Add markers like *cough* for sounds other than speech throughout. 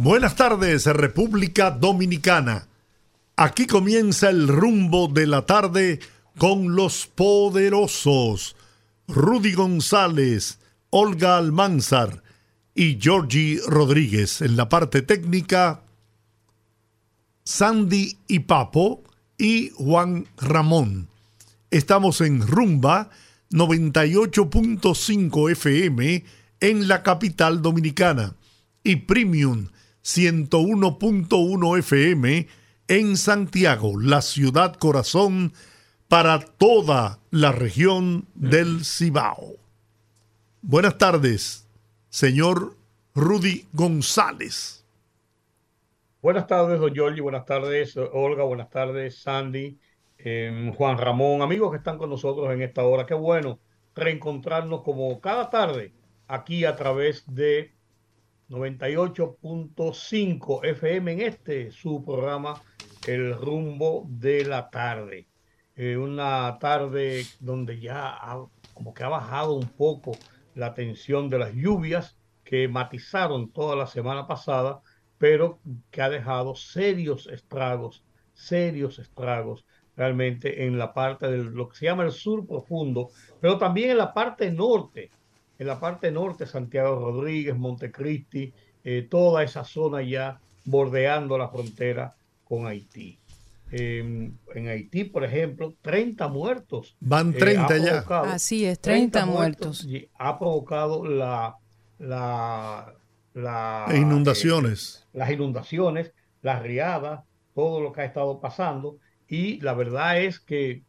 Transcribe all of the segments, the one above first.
Buenas tardes, República Dominicana. Aquí comienza el rumbo de la tarde con los poderosos Rudy González, Olga Almanzar y Georgie Rodríguez. En la parte técnica, Sandy y Papo y Juan Ramón. Estamos en Rumba 98.5 FM en la capital dominicana y Premium 101.1 FM en Santiago, la ciudad corazón para toda la región del Cibao. Buenas tardes, señor Rudy González. Buenas tardes, don Giorgi. Buenas tardes, Olga. Buenas tardes, Sandy. Em, Juan Ramón, amigos que están con nosotros en esta hora. Qué bueno reencontrarnos como cada tarde aquí a través de 98.5 FM en este su programa El rumbo de la tarde. Eh, una tarde donde ya como que ha bajado un poco la tensión de las lluvias que matizaron toda la semana pasada, pero que ha dejado serios estragos, serios estragos realmente en la parte de lo que se llama el sur profundo, pero también en la parte norte en la parte norte, Santiago Rodríguez, Montecristi, eh, toda esa zona ya bordeando la frontera con Haití. Em, en Haití, por ejemplo, 30 muertos. Van 30 eh, ya. Así es, 30, muertos. Ha provocado la, la, inundaciones. Eh, las inundaciones, las riadas, todo lo que ha estado pasando. Y la verdad es que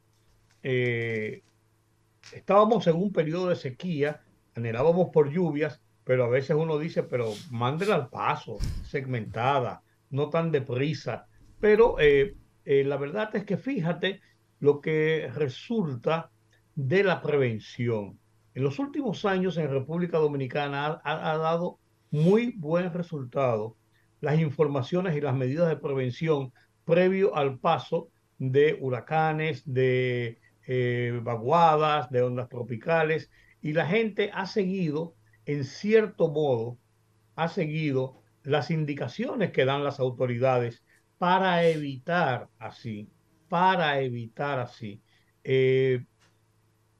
estábamos en un periodo de sequía anhelábamos por lluvias, pero a veces uno dice, pero mándela al paso, segmentada, no tan deprisa. Pero eh, eh, la verdad es que fíjate lo que resulta de la prevención. En los últimos años en República Dominicana ha, dado muy buen resultado las informaciones y las medidas de prevención previo al paso de huracanes, de eh, vaguadas, de ondas tropicales y la gente ha seguido, en cierto modo, ha seguido las indicaciones que dan las autoridades para evitar así, para evitar así, eh,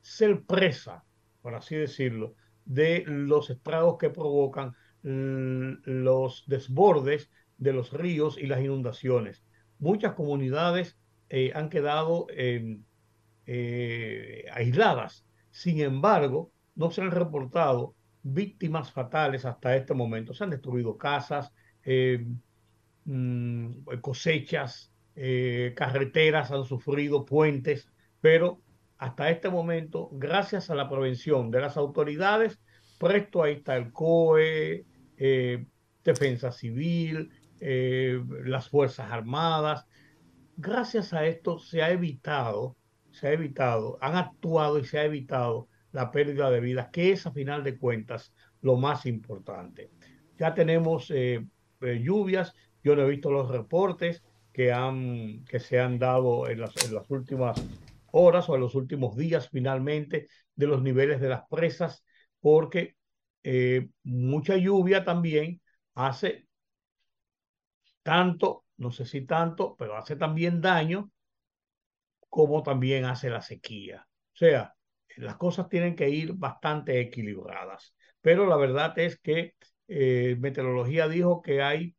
ser presa, por así decirlo, de los estragos que provocan los desbordes de los ríos y las inundaciones. Muchas comunidades eh, han quedado eh, aisladas sin embargo, no se han reportado víctimas fatales hasta este momento. Se han destruido casas, eh, mm, cosechas, eh, carreteras han sufrido, puentes, pero hasta este momento, gracias a la prevención de las autoridades, presto ahí está el COE, eh, Defensa Civil, las Fuerzas Armadas. Gracias a esto se ha evitado se ha evitado, han actuado y se ha evitado la pérdida de vidas, que es a final de cuentas lo más importante. Ya tenemos eh, eh, lluvias, yo no he visto los reportes que, han, que se han dado en las, últimas horas o en los últimos días finalmente de los niveles de las presas, porque eh, mucha lluvia también hace tanto, no sé si tanto, pero hace también daño como también hace la sequía. O sea, las cosas tienen que ir bastante equilibradas. Pero la verdad es que eh, Meteorología dijo que hay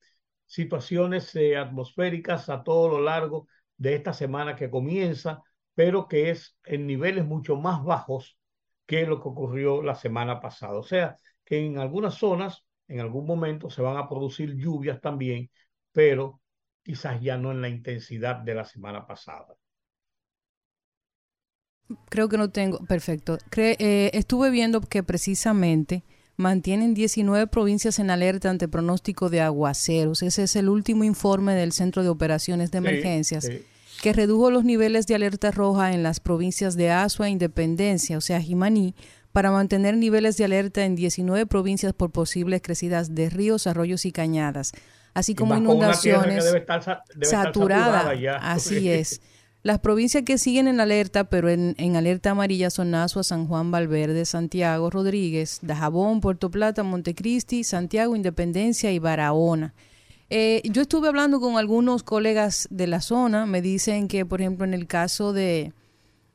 situaciones eh, atmosféricas a todo lo largo de esta semana que comienza, pero que es en niveles mucho más bajos que lo que ocurrió la semana pasada. O sea, que en algunas zonas, en algún momento, se van a producir lluvias también, pero quizás ya no en la intensidad de la semana pasada creo que no tengo, perfecto. eh, estuve viendo que precisamente mantienen 19 provincias en alerta ante pronóstico de aguaceros. Ese es el último informe del Centro de Operaciones de Emergencias, que redujo los niveles de alerta roja en las provincias de Asua e Independencia, o sea, Jimaní, para mantener niveles de alerta en 19 provincias por posibles crecidas de ríos, arroyos y cañadas, así como inundaciones saturadas. Así es. Las provincias que siguen en alerta, pero en, alerta amarilla son Asua, San Juan, Valverde, Santiago, Rodríguez, Dajabón, Puerto Plata, Montecristi, Santiago, Independencia y Barahona. Eh, yo estuve hablando con algunos colegas de la zona, me dicen que, por ejemplo, en el caso de,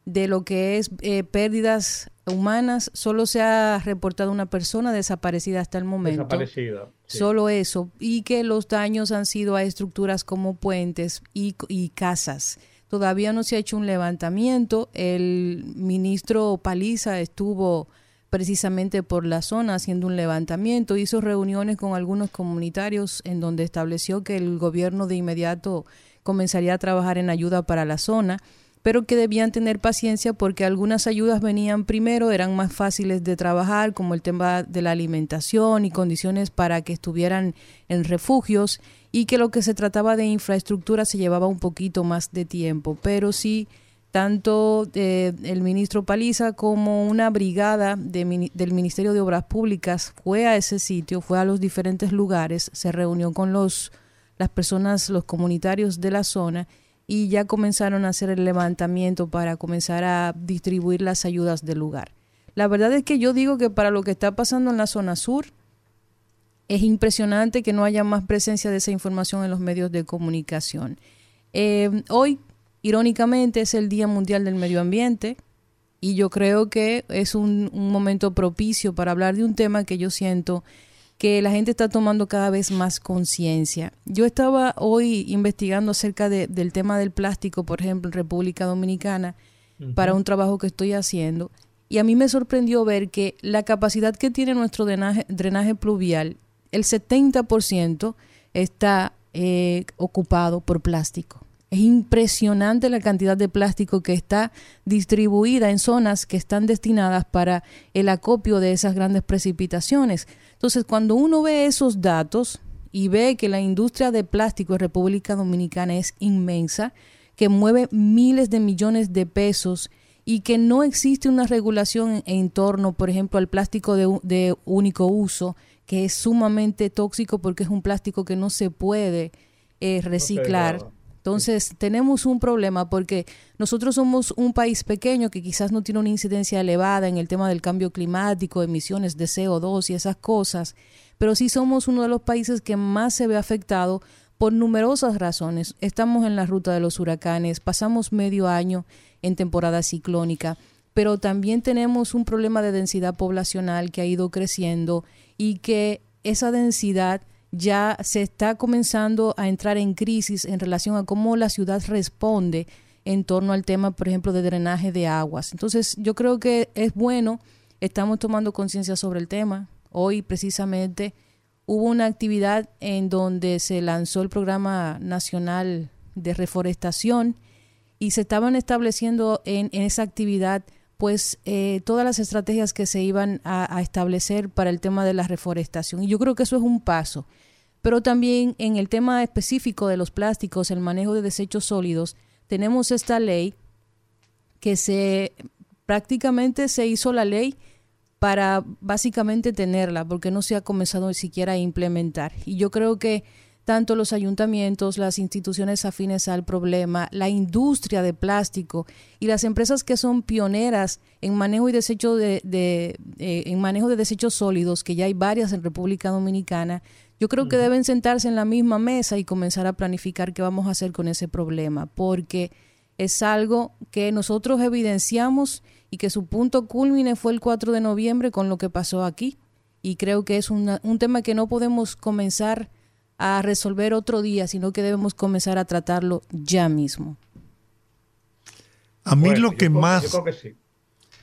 de lo que es eh, pérdidas humanas, solo se ha reportado una persona desaparecida hasta el momento. Desaparecida. Solo eso. Y que los daños han sido a estructuras como puentes y, y casas. Todavía no se ha hecho un levantamiento. El ministro Paliza estuvo precisamente por la zona haciendo un levantamiento, hizo reuniones con algunos comunitarios en donde estableció que el gobierno de inmediato comenzaría a trabajar en ayuda para la zona pero que debían tener paciencia porque algunas ayudas venían primero, eran más fáciles de trabajar, como el tema de la alimentación y condiciones para que estuvieran en refugios, y que lo que se trataba de infraestructura se llevaba un poquito más de tiempo, pero sí tanto eh, el ministro Paliza como una brigada del Ministerio de Obras Públicas fue a ese sitio, fue a los diferentes lugares, se reunió con los las personas, los comunitarios de la zona y ya comenzaron a hacer el levantamiento para comenzar a distribuir las ayudas del lugar. La verdad es que yo digo que para lo que está pasando en la zona sur, es impresionante que no haya más presencia de esa información en los medios de comunicación. Eh, hoy, irónicamente, es el Día Mundial del Medio Ambiente y yo creo que es un, un momento propicio para hablar de un tema que yo siento que la gente está tomando cada vez más conciencia. Yo estaba hoy investigando acerca del tema del plástico, por ejemplo, en República Dominicana, para un trabajo que estoy haciendo, y a mí me sorprendió ver que la capacidad que tiene nuestro drenaje, drenaje pluvial, el 70% está eh, ocupado por plástico. Es impresionante la cantidad de plástico que está distribuida en zonas que están destinadas para el acopio de esas grandes precipitaciones. Entonces, cuando uno ve esos datos y ve que la industria de plástico en República Dominicana es inmensa, que mueve miles de millones de pesos y que no existe una regulación en torno, por ejemplo, al plástico de, único uso, que es sumamente tóxico porque es un plástico que no se puede eh, reciclar. Entonces, tenemos un problema porque nosotros somos un país pequeño que quizás no tiene una incidencia elevada en el tema del cambio climático, emisiones de CO2 y esas cosas, pero sí somos uno de los países que más se ve afectado por numerosas razones. Estamos en la ruta de los huracanes, pasamos medio año en temporada ciclónica, pero también tenemos un problema de densidad poblacional que ha ido creciendo y que esa densidad ya se está comenzando a entrar en crisis en relación a cómo la ciudad responde en torno al tema, por ejemplo, de drenaje de aguas. Entonces, yo creo que es bueno, estamos tomando conciencia sobre el tema. Hoy, precisamente, hubo una actividad en donde se lanzó el Programa Nacional de Reforestación y se estaban estableciendo en, esa actividad pues eh, todas las estrategias que se iban a, a, establecer para el tema de la reforestación. Y yo creo que eso es un paso pero también en el tema específico de los plásticos, el manejo de desechos sólidos, tenemos esta ley que se prácticamente se hizo la ley para básicamente tenerla, porque no se ha comenzado ni siquiera a implementar. Y yo creo que tanto los ayuntamientos, las instituciones afines al problema, la industria de plástico y las empresas que son pioneras en manejo y desecho de, de eh, en manejo de desechos sólidos, que ya hay varias en República Dominicana, yo creo que deben sentarse en la misma mesa y comenzar a planificar qué vamos a hacer con ese problema, porque es algo que nosotros evidenciamos y que su punto culmine fue el 4 de noviembre con lo que pasó aquí. Y creo que es un tema que no podemos comenzar a resolver otro día, sino que debemos comenzar a tratarlo ya mismo. A mí lo que más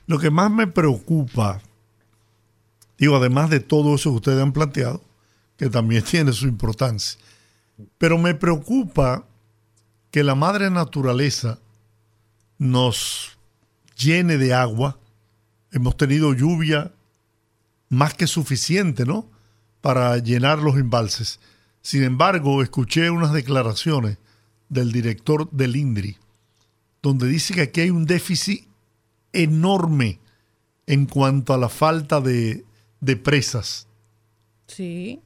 lo que más me preocupa, digo, además de todo eso que ustedes han planteado, que también *laughs* tiene su importancia. Pero me preocupa que la madre naturaleza nos llene de agua. Hemos tenido lluvia más que suficiente, ¿no? Para llenar los embalses. Sin embargo, escuché unas declaraciones del director del INDRI, donde dice que aquí hay un déficit enorme en cuanto a la falta de, de presas. Sí.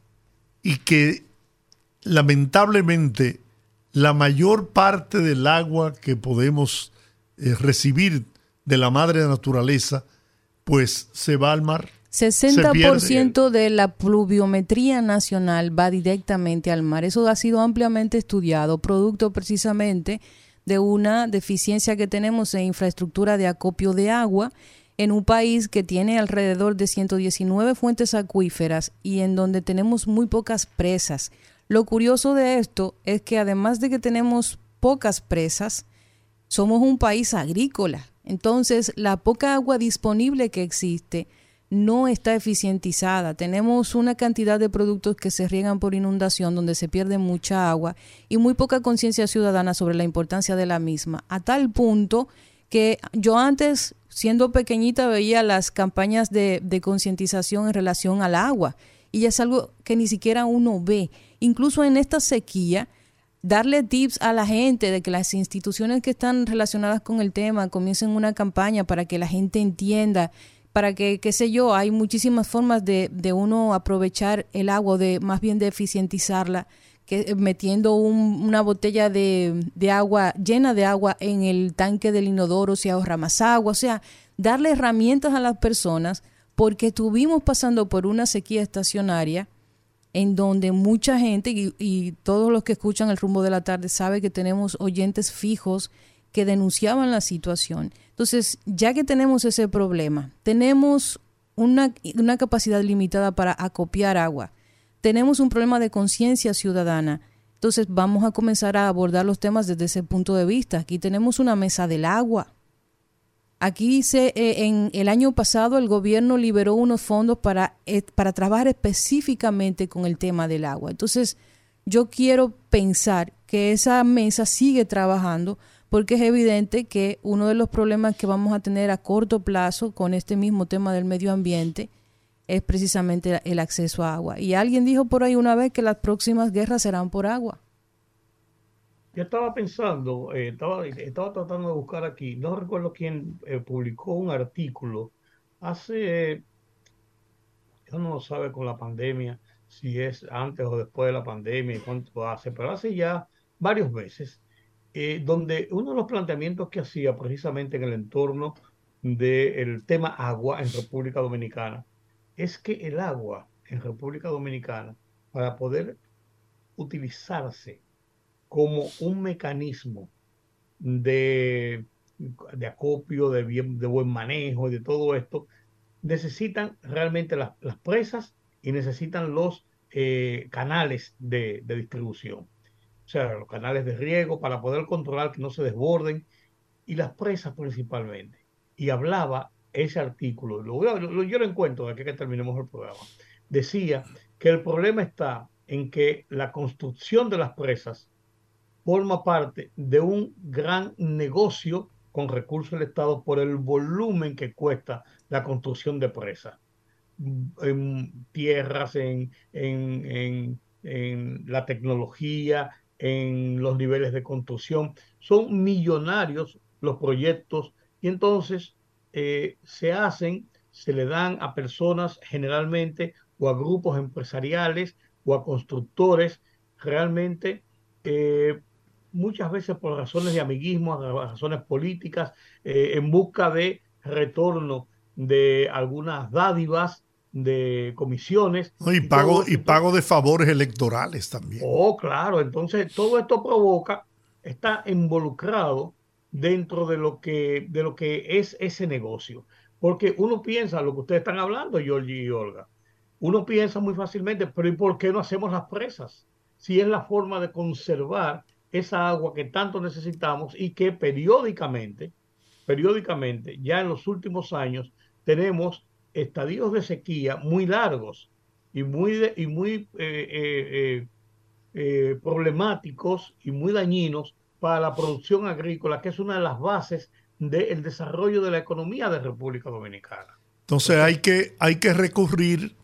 Y que lamentablemente la mayor parte del agua que podemos eh, recibir de la madre naturaleza, pues se va al mar. 60% de la pluviometría nacional va directamente al mar. Eso ha sido ampliamente estudiado, producto precisamente de una deficiencia que tenemos en infraestructura de acopio de agua en un país que tiene alrededor de 119 fuentes acuíferas y en donde tenemos muy pocas presas. Lo curioso de esto es que además de que tenemos pocas presas, somos un país agrícola. Entonces, la poca agua disponible que existe no está eficientizada. Tenemos una cantidad de productos que se riegan por inundación, donde se pierde mucha agua y muy poca conciencia ciudadana sobre la importancia de la misma, a tal punto que yo antes, siendo pequeñita, veía las campañas de, de concientización en relación al agua y es algo que ni siquiera uno ve. Incluso en esta sequía, darle tips a la gente de que las instituciones que están relacionadas con el tema comiencen una campaña para que la gente entienda para que, qué sé yo, hay muchísimas formas de, de uno aprovechar el agua, de más bien de eficientizarla, que eh, metiendo una botella de, de, agua llena de agua en el tanque del inodoro se ahorra más agua, o sea, darle herramientas a las personas porque estuvimos pasando por una sequía estacionaria en donde mucha gente y, y todos los que escuchan el rumbo de la tarde sabe que tenemos oyentes fijos que denunciaban la situación. Entonces, ya que tenemos ese problema, tenemos una, capacidad limitada para acopiar agua, tenemos un problema de conciencia ciudadana, entonces vamos a comenzar a abordar los temas desde ese punto de vista. Aquí tenemos una mesa del agua. Aquí dice, eh, en el año pasado el gobierno liberó unos fondos para, eh, para trabajar específicamente con el tema del agua. Entonces, yo quiero pensar que esa mesa sigue trabajando porque es evidente que uno de los problemas que vamos a tener a corto plazo con este mismo tema del medio ambiente es precisamente el acceso a agua. Y alguien dijo por ahí una vez que las próximas guerras serán por agua. Yo estaba pensando, eh, estaba, estaba tratando de buscar aquí, no recuerdo quién eh, publicó un artículo hace, yo no lo sabe con la pandemia, si es antes o después de la pandemia y cuánto hace, pero hace ya varios meses, eh, donde uno de los planteamientos que hacía precisamente en el entorno del tema agua en República Dominicana es que el agua en República Dominicana, para poder utilizarse como un mecanismo de, de acopio, de, bien, de buen manejo y de todo esto, necesitan realmente las, las presas y necesitan los eh, canales de, de distribución o sea, los canales de riego para poder controlar que no se desborden y las presas principalmente. Y hablaba ese artículo, lo, yo lo encuentro aquí que terminemos el programa, decía que el problema está en que la construcción de las presas forma parte de un gran negocio con recursos del Estado por el volumen que cuesta la construcción de presas. En tierras, en, en, en la tecnología, en los niveles de construcción. Son millonarios los proyectos y entonces eh, se hacen, se le dan a personas generalmente o a grupos empresariales o a constructores realmente eh, muchas veces por razones de amiguismo, razones políticas, eh, en busca de retorno de algunas dádivas de comisiones. y, pago, y pago de favores electorales también. Oh, claro. Entonces, todo esto provoca, está involucrado dentro de lo que, de lo que es ese negocio. Porque uno piensa, lo que ustedes están hablando, Georgie y Olga, uno piensa muy fácilmente, pero ¿y por qué no hacemos las presas? Si es la forma de conservar esa agua que tanto necesitamos y que periódicamente, periódicamente, ya en los últimos años, tenemos estadios de sequía muy largos y muy, y muy eh, eh, eh, problemáticos y muy dañinos para la producción agrícola, que es una de las bases del desarrollo de la economía de República Dominicana. Entonces hay que, hay que recurrir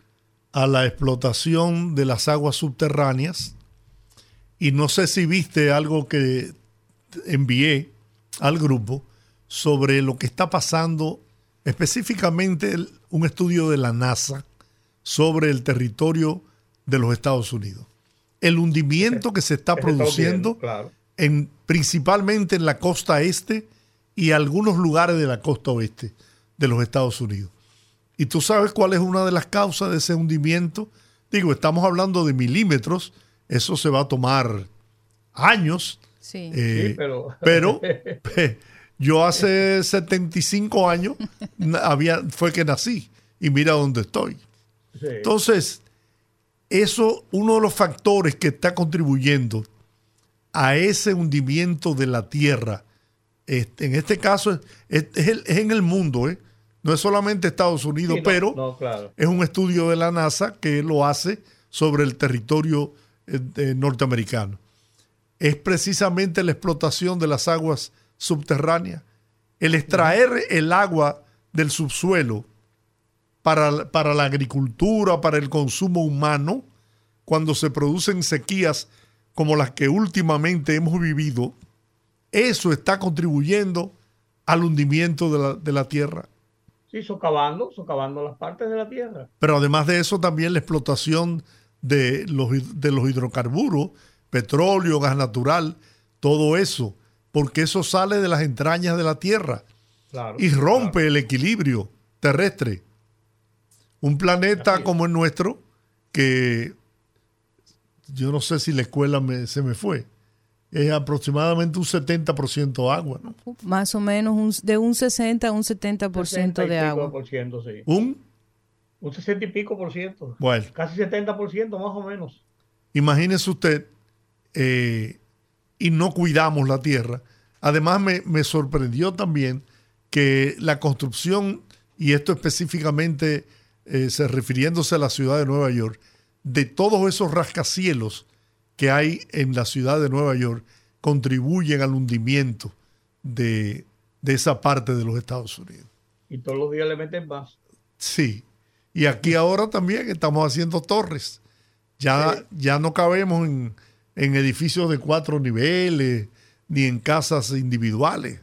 a la explotación de las aguas subterráneas. Y no sé si viste algo que envié al grupo sobre lo que está pasando, específicamente un estudio de la NASA sobre el territorio de los Estados Unidos. El hundimiento que se está produciendo en, principalmente en la costa este y algunos lugares de la costa oeste de los Estados Unidos. ¿Y tú sabes cuál es una de las causas de ese hundimiento? Digo, estamos hablando de milímetros, eso se va a tomar años. Sí. Eh, pero, pero *laughs* yo hace 75 años había, fue que nací y mira dónde estoy. Entonces, eso, uno de los factores que está contribuyendo a ese hundimiento de la Tierra, este, en este caso es, en el mundo, ¿eh? no es solamente Estados Unidos, pero es un estudio de la NASA que lo hace sobre el territorio eh, norteamericano. Es precisamente la explotación de las aguas subterráneas, el extraer el agua del subsuelo para, para la agricultura, para el consumo humano, cuando se producen sequías como las que últimamente hemos vivido, eso está contribuyendo al hundimiento de la, de la tierra. Sí, socavando, socavando las partes de la tierra. Pero además de eso, también la explotación de los, de los hidrocarburos, petróleo, gas natural, todo eso, porque eso sale de las entrañas de la tierra y rompe el equilibrio terrestre. Un planeta como el nuestro, que yo no sé si la escuela se me fue, es aproximadamente un 70% agua, ¿no? Más o menos de un 60 a un 70% de agua. sí. ¿Un? Un 60 y pico por ciento. Bueno. Casi 70% más o menos. Imagínese usted, eh, y no cuidamos la tierra. Además me, me sorprendió también que la construcción, y esto específicamente eh, se refiriéndose a la ciudad de Nueva York, de todos esos rascacielos que hay en la ciudad de Nueva York contribuyen al hundimiento de, esa parte de los Estados Unidos. Y todos los días le meten más. Sí. Y aquí ahora también estamos haciendo torres. Ya, ya no cabemos en, en edificios de cuatro niveles ni en casas individuales.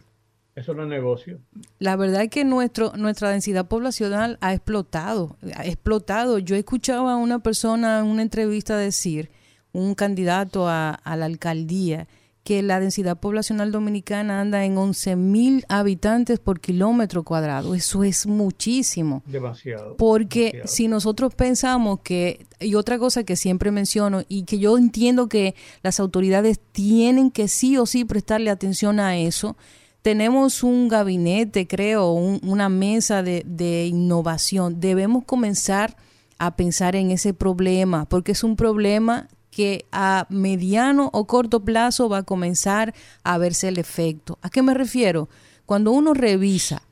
Eso no es negocio. La verdad es que nuestro, nuestra densidad poblacional ha explotado, ha explotado. Yo escuchaba a una persona en una entrevista decir un candidato a, la alcaldía que la densidad poblacional dominicana anda en 11 mil habitantes por kilómetro cuadrado. Eso es muchísimo. Demasiado. Porque si nosotros pensamos que, y otra cosa que siempre menciono y que yo entiendo que las autoridades tienen que sí o sí prestarle atención a eso, tenemos un gabinete, creo, una mesa de, de innovación. Debemos comenzar a pensar en ese problema, porque es un problema que a mediano o corto plazo va a comenzar a verse el efecto. ¿A qué me refiero? Cuando uno revisa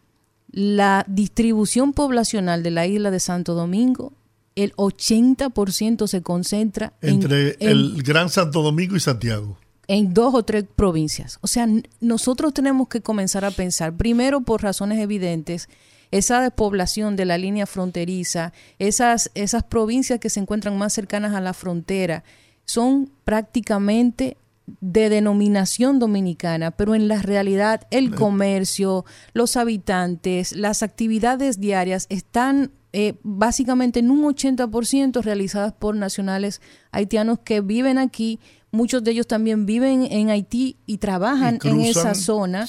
la distribución poblacional de la isla de Santo Domingo, el 80% se concentra entre el Gran Santo Domingo y Santiago. En dos o tres provincias. O sea, nosotros tenemos que comenzar a pensar, primero por razones evidentes, esa despoblación de la línea fronteriza, esas, esas provincias que se encuentran más cercanas a la frontera, son prácticamente de denominación dominicana, pero en la realidad el comercio, los habitantes, las actividades diarias están eh, básicamente en un 80% realizadas por nacionales haitianos que viven aquí. Muchos de ellos también viven en Haití y trabajan en esa zona,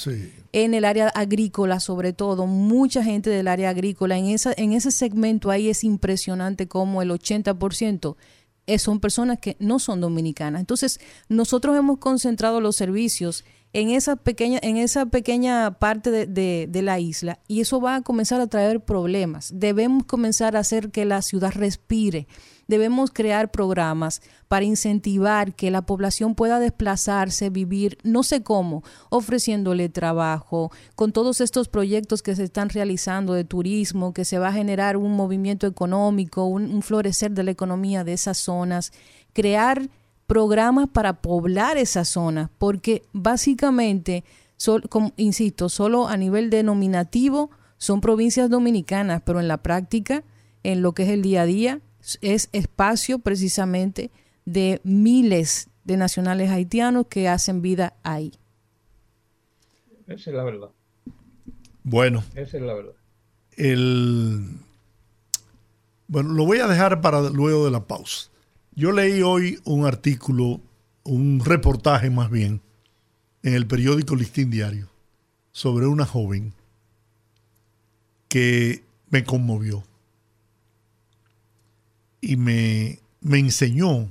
en el área agrícola sobre todo. Mucha gente del área agrícola. En, esa, en ese segmento ahí es impresionante como el 80% eh, son personas que no son dominicanas. Entonces, nosotros hemos concentrado los servicios en esa pequeña, en esa pequeña parte de, de, la isla y eso va a comenzar a traer problemas. Debemos comenzar a hacer que la ciudad respire debemos crear programas para incentivar que la población pueda desplazarse, vivir, no sé cómo, ofreciéndole trabajo, con todos estos proyectos que se están realizando de turismo, que se va a generar un movimiento económico, un, florecer de la economía de esas zonas, crear programas para poblar esas zonas, porque básicamente, como, insisto, solo a nivel denominativo son provincias dominicanas, pero en la práctica, en lo que es el día a día, es espacio precisamente de miles de nacionales haitianos que hacen vida ahí. Esa es la verdad. Bueno. Esa es la verdad. El, bueno, lo voy a dejar para luego de la pausa. Yo leí hoy un artículo, un reportaje más bien, en el periódico Listín Diario, sobre una joven que me conmovió y me, me enseñó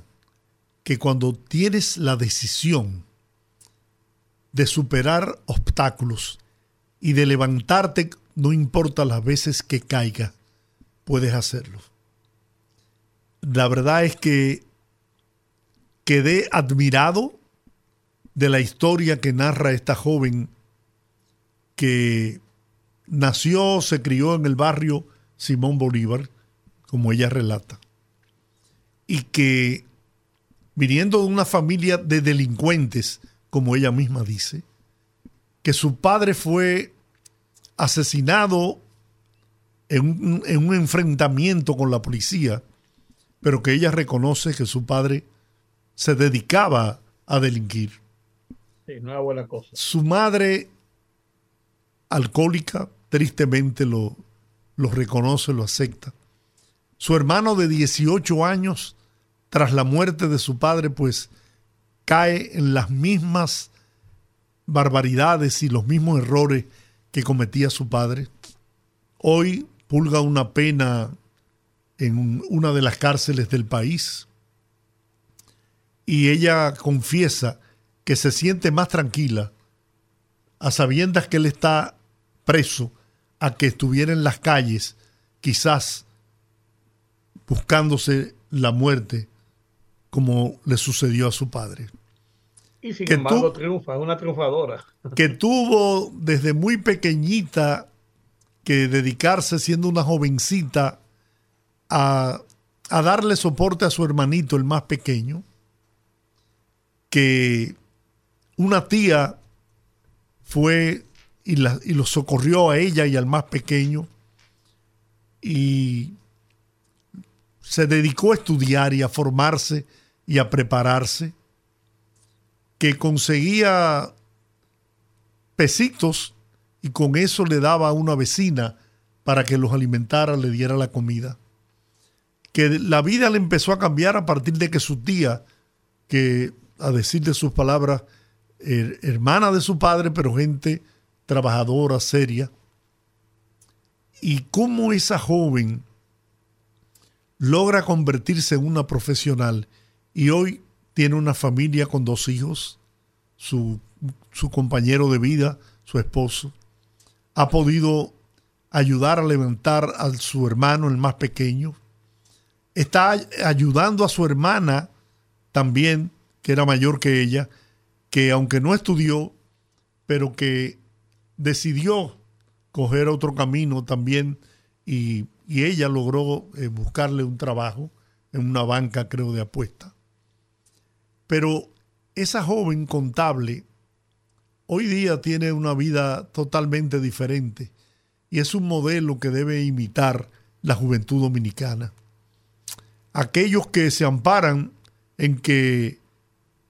que cuando tienes la decisión de superar obstáculos y de levantarte, no importa las veces que caiga, puedes hacerlo. La verdad es que quedé admirado de la historia que narra esta joven que nació, se crió en el barrio Simón Bolívar, como ella relata, y que viniendo de una familia de delincuentes, como ella misma dice, que su padre fue asesinado en un, en un, enfrentamiento con la policía, pero que ella reconoce que su padre se dedicaba a delinquir. Sí, no era buena cosa. Su madre, alcohólica, tristemente lo, lo reconoce, lo acepta. Su hermano de 18 años, tras la muerte de su padre, pues cae en las mismas barbaridades y los mismos errores que cometía su padre. Hoy pulga una pena en una de las cárceles del país y ella confiesa que se siente más tranquila a sabiendas que él está preso a que estuviera en las calles, quizás buscándose la muerte como le sucedió a su padre. Y sin que embargo triunfa, es una triunfadora. Que *laughs* tuvo desde muy pequeñita que dedicarse siendo una jovencita a, a darle soporte a su hermanito, el más pequeño, que una tía fue y, la, y lo socorrió a ella y al más pequeño y se dedicó a estudiar y a formarse y a prepararse, que conseguía pesitos y con eso le daba a una vecina para que los alimentara, le diera la comida. Que la vida le empezó a cambiar a partir de que su tía, que a decir de sus palabras, hermana de su padre, pero gente trabajadora, seria, y cómo esa joven logra convertirse en una profesional y hoy tiene una familia con dos hijos, su, su compañero de vida, su esposo, ha podido ayudar a levantar a su hermano, el más pequeño, está ayudando a su hermana también, que era mayor que ella, que aunque no estudió, pero que decidió coger otro camino también y, ella logró eh, buscarle un trabajo en una banca, creo, de apuesta. Pero esa joven contable hoy día tiene una vida totalmente diferente y es un modelo que debe imitar la juventud dominicana. Aquellos que se amparan en que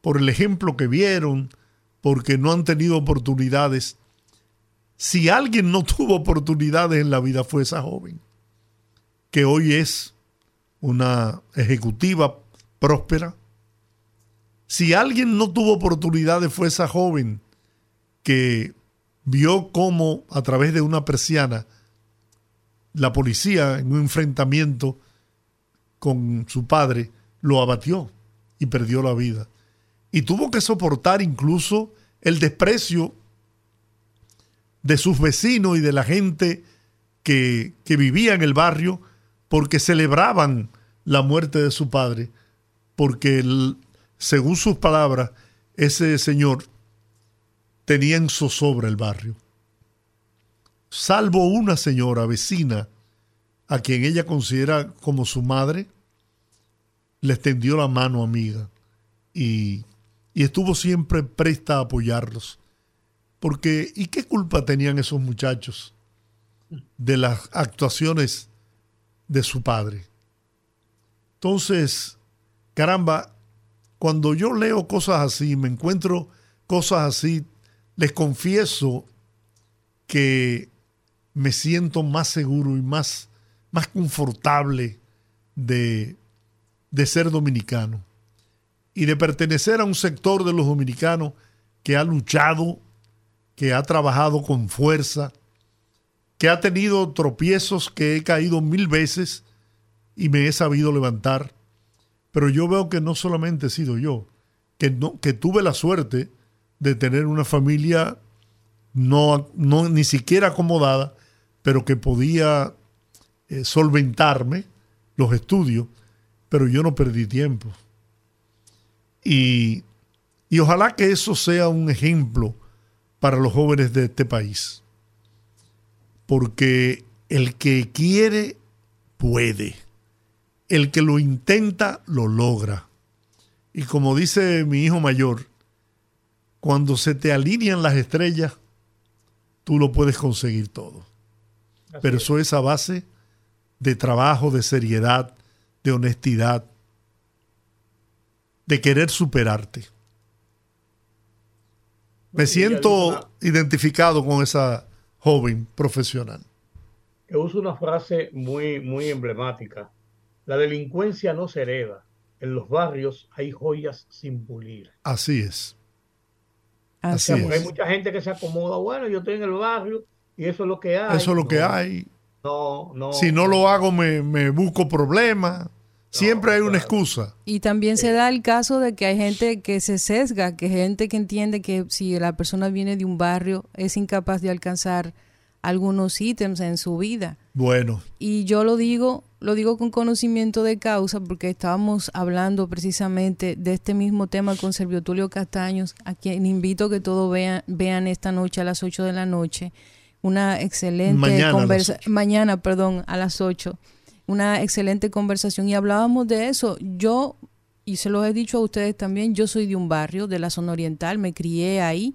por el ejemplo que vieron, porque no han tenido oportunidades, si alguien no tuvo oportunidades en la vida fue esa joven, que hoy es una ejecutiva próspera. Si alguien no tuvo oportunidades fue esa joven que vio cómo a través de una persiana la policía en un enfrentamiento con su padre lo abatió y perdió la vida. Y tuvo que soportar incluso el desprecio de sus vecinos y de la gente que, vivía en el barrio porque celebraban la muerte de su padre, porque según sus palabras, ese señor tenía en zozobra el barrio. Salvo una señora vecina a quien ella considera como su madre, le extendió la mano amiga y, y estuvo siempre presta a apoyarlos. Porque, ¿y qué culpa tenían esos muchachos de las actuaciones de su padre. Entonces, caramba, cuando yo leo cosas así, me encuentro cosas así, les confieso que me siento más seguro y más, más confortable de, de ser dominicano y de pertenecer a un sector de los dominicanos que ha luchado, que ha trabajado con fuerza, que ha tenido tropiezos que he caído mil veces y me he sabido levantar. Pero yo veo que no solamente he sido yo, que, no, que tuve la suerte de tener una familia no, no ni siquiera acomodada, pero que podía eh, solventarme los estudios, pero yo no perdí tiempo. Y, y ojalá que eso sea un ejemplo para los jóvenes de este país. Porque el que quiere, puede. El que lo intenta, lo logra. Y como dice mi hijo mayor, cuando se te alinean las estrellas, tú lo puedes conseguir todo. Pero eso es a base de trabajo, de seriedad, de honestidad, de querer superarte. Me siento identificado con esa joven profesional. Que usa una frase muy, muy emblemática. La delincuencia no se hereda. En los barrios hay joyas sin pulir. Así es. Así es. Hay mucha gente que se acomoda. Bueno, yo estoy en el barrio y eso es lo que hay. Eso es lo que hay. No, no. Si no lo hago, me, me busco problemas. Siempre hay una excusa. Y también se da el caso de que hay gente que se sesga, que gente que entiende que si la persona viene de un barrio es incapaz de alcanzar algunos ítems en su vida. Bueno. Y yo lo digo, lo digo con conocimiento de causa porque estábamos hablando precisamente de este mismo tema con Servio Tulio Castaños, a quien invito a que todos vean, vean esta noche a las 8 de la noche. Una excelente conversación. Mañana, perdón, a las 8 una excelente conversación y hablábamos de eso. Yo, y se lo he dicho a ustedes también, yo soy de un barrio de la zona oriental, me crié ahí.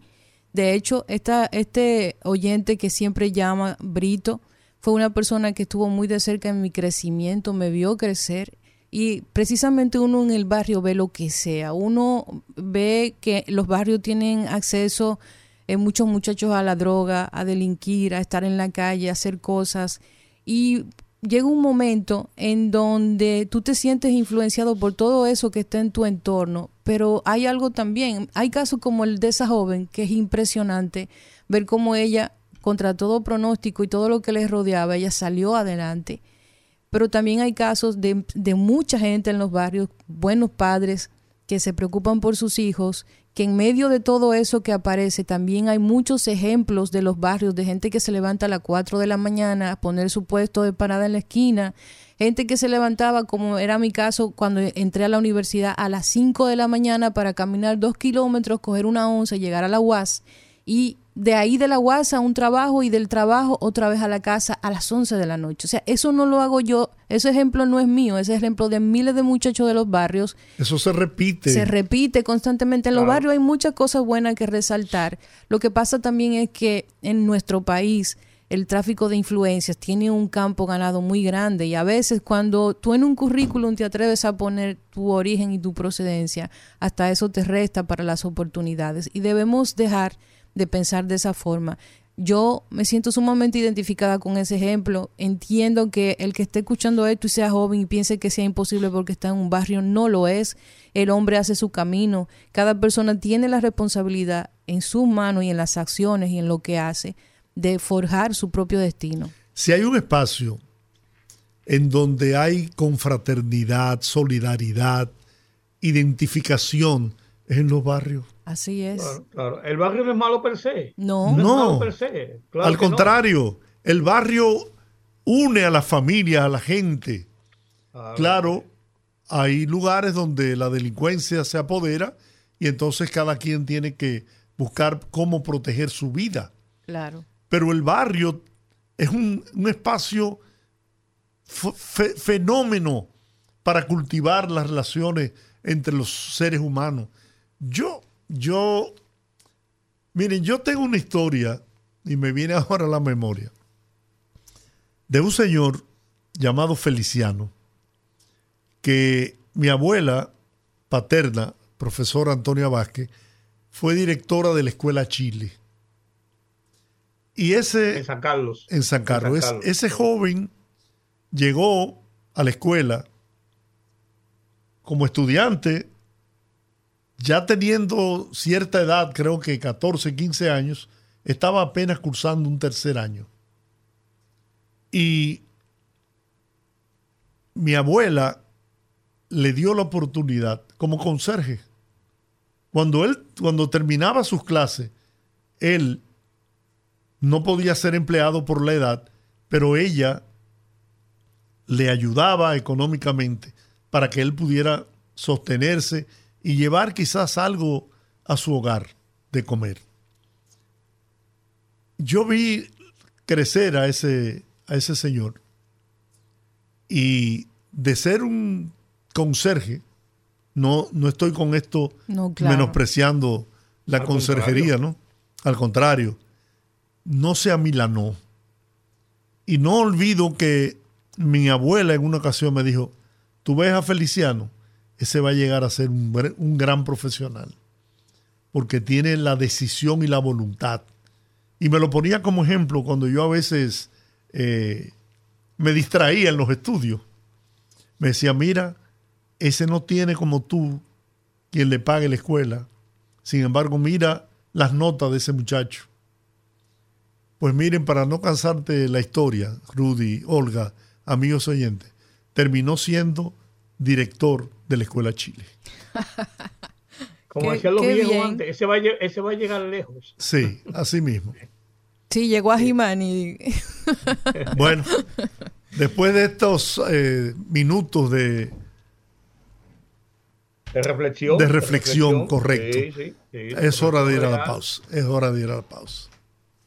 De hecho, esta, este oyente que siempre llama Brito fue una persona que estuvo muy de cerca en mi crecimiento, me vio crecer y precisamente uno en el barrio ve lo que sea. Uno ve que los barrios tienen acceso, eh, muchos muchachos, a la droga, a delinquir, a estar en la calle, a hacer cosas. Y llega un momento en donde tú te sientes influenciado por todo eso que está en tu entorno, pero hay algo también, hay casos como el de esa joven que es impresionante ver cómo ella, contra todo pronóstico y todo lo que le rodeaba, ella salió adelante. Pero también hay casos de, de mucha gente en los barrios, buenos padres que se preocupan por sus hijos que en medio de todo eso que aparece también hay muchos ejemplos de los barrios de gente que se levanta a las 4 de la mañana a poner su puesto de parada en la esquina, gente que se levantaba, como era mi caso cuando entré a la universidad, a las 5 de la mañana para caminar dos kilómetros, coger una once, llegar a la UAS y de ahí de la UAS a un trabajo y del trabajo otra vez a la casa a las 11 de la noche. O sea, eso no lo hago yo, ese ejemplo no es mío, ese ejemplo de miles de muchachos de los barrios. Eso se repite. Se repite constantemente. En los barrios hay muchas cosas buenas que resaltar. Lo que pasa también es que en nuestro país el tráfico de influencias tiene un campo ganado muy grande y a veces cuando tú en un currículum te atreves a poner tu origen y tu procedencia, hasta eso te resta para las oportunidades y debemos dejar de pensar de esa forma. Yo me siento sumamente identificada con ese ejemplo. Entiendo que el que esté escuchando esto y sea joven y piense que sea imposible porque está en un barrio, no lo es. El hombre hace su camino. Cada persona tiene la responsabilidad en sus manos y en las acciones y en lo que hace de forjar su propio destino. Si hay un espacio en donde hay confraternidad, solidaridad, identificación, en los barrios. Así es. Claro, El barrio no es malo per se. No, no. per se. Al contrario, el barrio une a la familia, a la gente. claro, hay lugares donde la delincuencia se apodera y entonces cada quien tiene que buscar cómo proteger su vida. Claro. Pero el barrio es un, espacio fenómeno para cultivar las relaciones entre los seres humanos. Yo yo, miren, yo tengo una historia y me viene *laughs* ahora a la memoria. de un señor llamado Feliciano, que mi abuela paterna, profesora Antonia Vázquez, fue directora de la Escuela Chile. Y ese... En San Carlos. En San Carlos. ese joven llegó a la escuela como estudiante, ya teniendo cierta edad, creo que 14, 15 años, estaba apenas cursando un tercer año. Y mi abuela le dio la oportunidad como conserje. Cuando él, cuando terminaba sus clases, él no podía ser empleado por la edad, pero ella le ayudaba económicamente para que él pudiera sostenerse y llevar quizás algo a su hogar de comer. Yo vi crecer a ese, a ese señor y de ser un conserje, no, no estoy con esto menospreciando la conserjería, ¿no? Al contrario, no se amilanó. Y no olvido que mi abuela en una ocasión me dijo, tú ves a Feliciano, ese va a llegar a ser un, gran profesional, porque tiene la decisión y la voluntad. Y me lo ponía como ejemplo cuando yo a veces eh, me distraía en los estudios. Me decía, mira, ese no tiene como tú quien le pague la escuela. Sin embargo, mira las notas de ese muchacho. Pues miren, para no cansarte la historia, Rudy, Olga, amigos oyentes, terminó siendo director de la Escuela Chile. *laughs* Como decían los viejos antes, ese va, a, llegar lejos. Sí, así mismo. Sí, llegó a Jimani. *laughs* bueno, después de estos eh, minutos de, de reflexión. De reflexión, correcto. es hora de ir a la pausa. Es hora de ir a la pausa.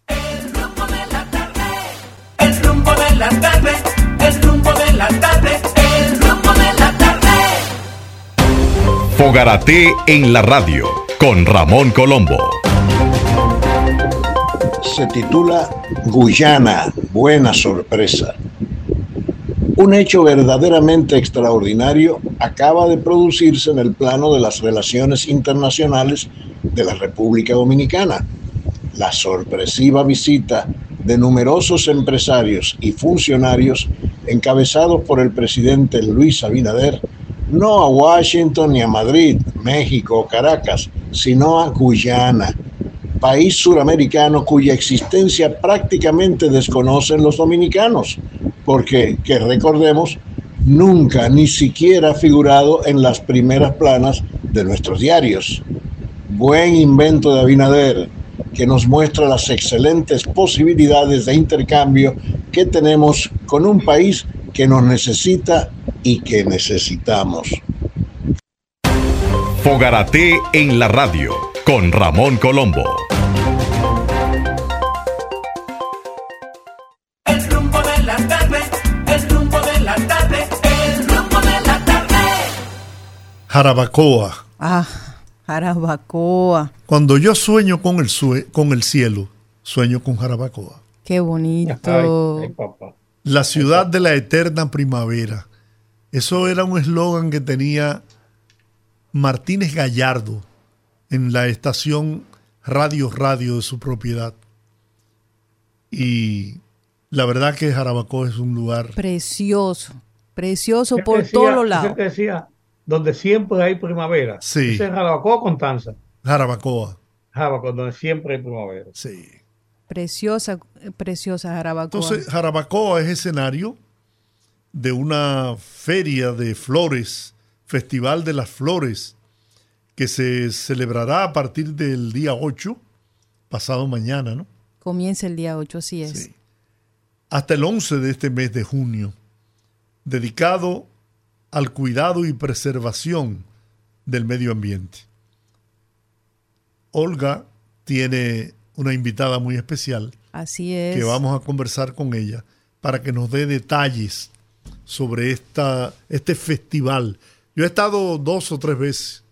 El rumbo de la tarde. El rumbo de la tarde. El rumbo de la tarde. Fogarate en la radio con Ramón Colombo. Se titula Guyana, buena sorpresa. Un hecho verdaderamente extraordinario acaba de producirse en el plano de las relaciones internacionales de la República Dominicana. La sorpresiva visita de numerosos empresarios y funcionarios encabezados por el presidente Luis Abinader, no a Washington ni a Madrid, México o Caracas, sino a Guyana, país suramericano cuya existencia prácticamente desconocen los dominicanos, porque, que recordemos, nunca ni siquiera ha figurado en las primeras planas de nuestros diarios. Buen invento de Abinader, que nos muestra las excelentes posibilidades de intercambio que tenemos con un país que nos necesita y que necesitamos. Fogarate en la radio con Ramón Colombo. El rumbo de la tarde, el rumbo de la tarde, el rumbo de la tarde. Jarabacoa. Ah. Jarabacoa. Cuando yo sueño con el, con el cielo, sueño con Jarabacoa. Qué bonito. La ciudad de la eterna primavera. Eso era un eslogan que tenía Martínez Gallardo en la estación Radio Radio de su propiedad. Y la verdad que Jarabacoa es un lugar precioso, precioso por todos los lados donde siempre hay primavera. Sí. ¿Es Jarabacoa o Constanza? Jarabacoa. Jarabacoa, donde siempre hay primavera. Sí. Preciosa, preciosa Jarabacoa. Entonces, Jarabacoa es escenario de una feria de flores, Festival de las Flores, que se celebrará a partir del día 8, pasado mañana, ¿no? Comienza el día 8, así es. Sí. Hasta el 11 de este mes de junio, dedicado al cuidado y preservación del medio ambiente. Olga tiene una invitada muy especial. Así es. Que vamos a conversar con ella para que nos dé detalles sobre esta, este festival. Yo he estado dos o tres veces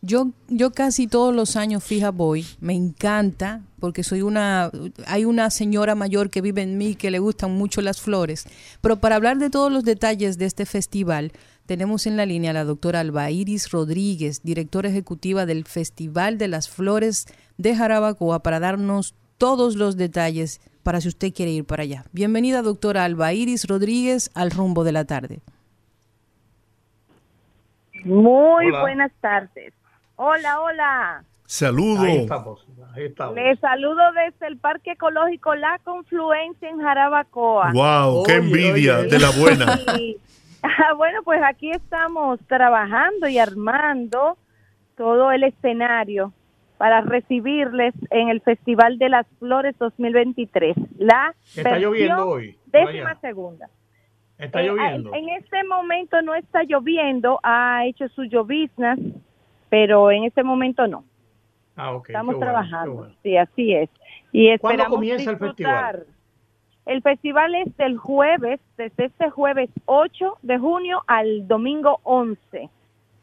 Yo, yo casi todos los años fija voy, me encanta, porque soy una, hay una señora mayor que vive en mí que le gustan mucho las flores. Pero para hablar de todos los detalles de este festival, tenemos en la línea a la doctora Alba Iris Rodríguez, directora ejecutiva del Festival de las Flores de Jarabacoa, para darnos todos los detalles para si usted quiere ir para allá. Bienvenida, doctora Alba Iris Rodríguez, al rumbo de la tarde. Muy buenas tardes. Hola, hola. Saludos. Ahí estamos, ahí estamos. Les saludo desde el Parque Ecológico La Confluencia en Jarabacoa. Wow, qué envidia oye. de la buena. *laughs* Y, ah, bueno, pues aquí estamos trabajando y armando todo el escenario para recibirles en el Festival de las Flores 2023. La Está lloviendo hoy. décima Vaya. segunda. Está Eh, lloviendo. En, este momento no está lloviendo, ha hecho sus lloviznas, pero en este momento no. Ah, ok. Estamos bueno, trabajando. bueno. Sí, así es. Y ¿Cuándo comienza el festival? El festival es del jueves, desde este jueves 8 de junio al domingo 11.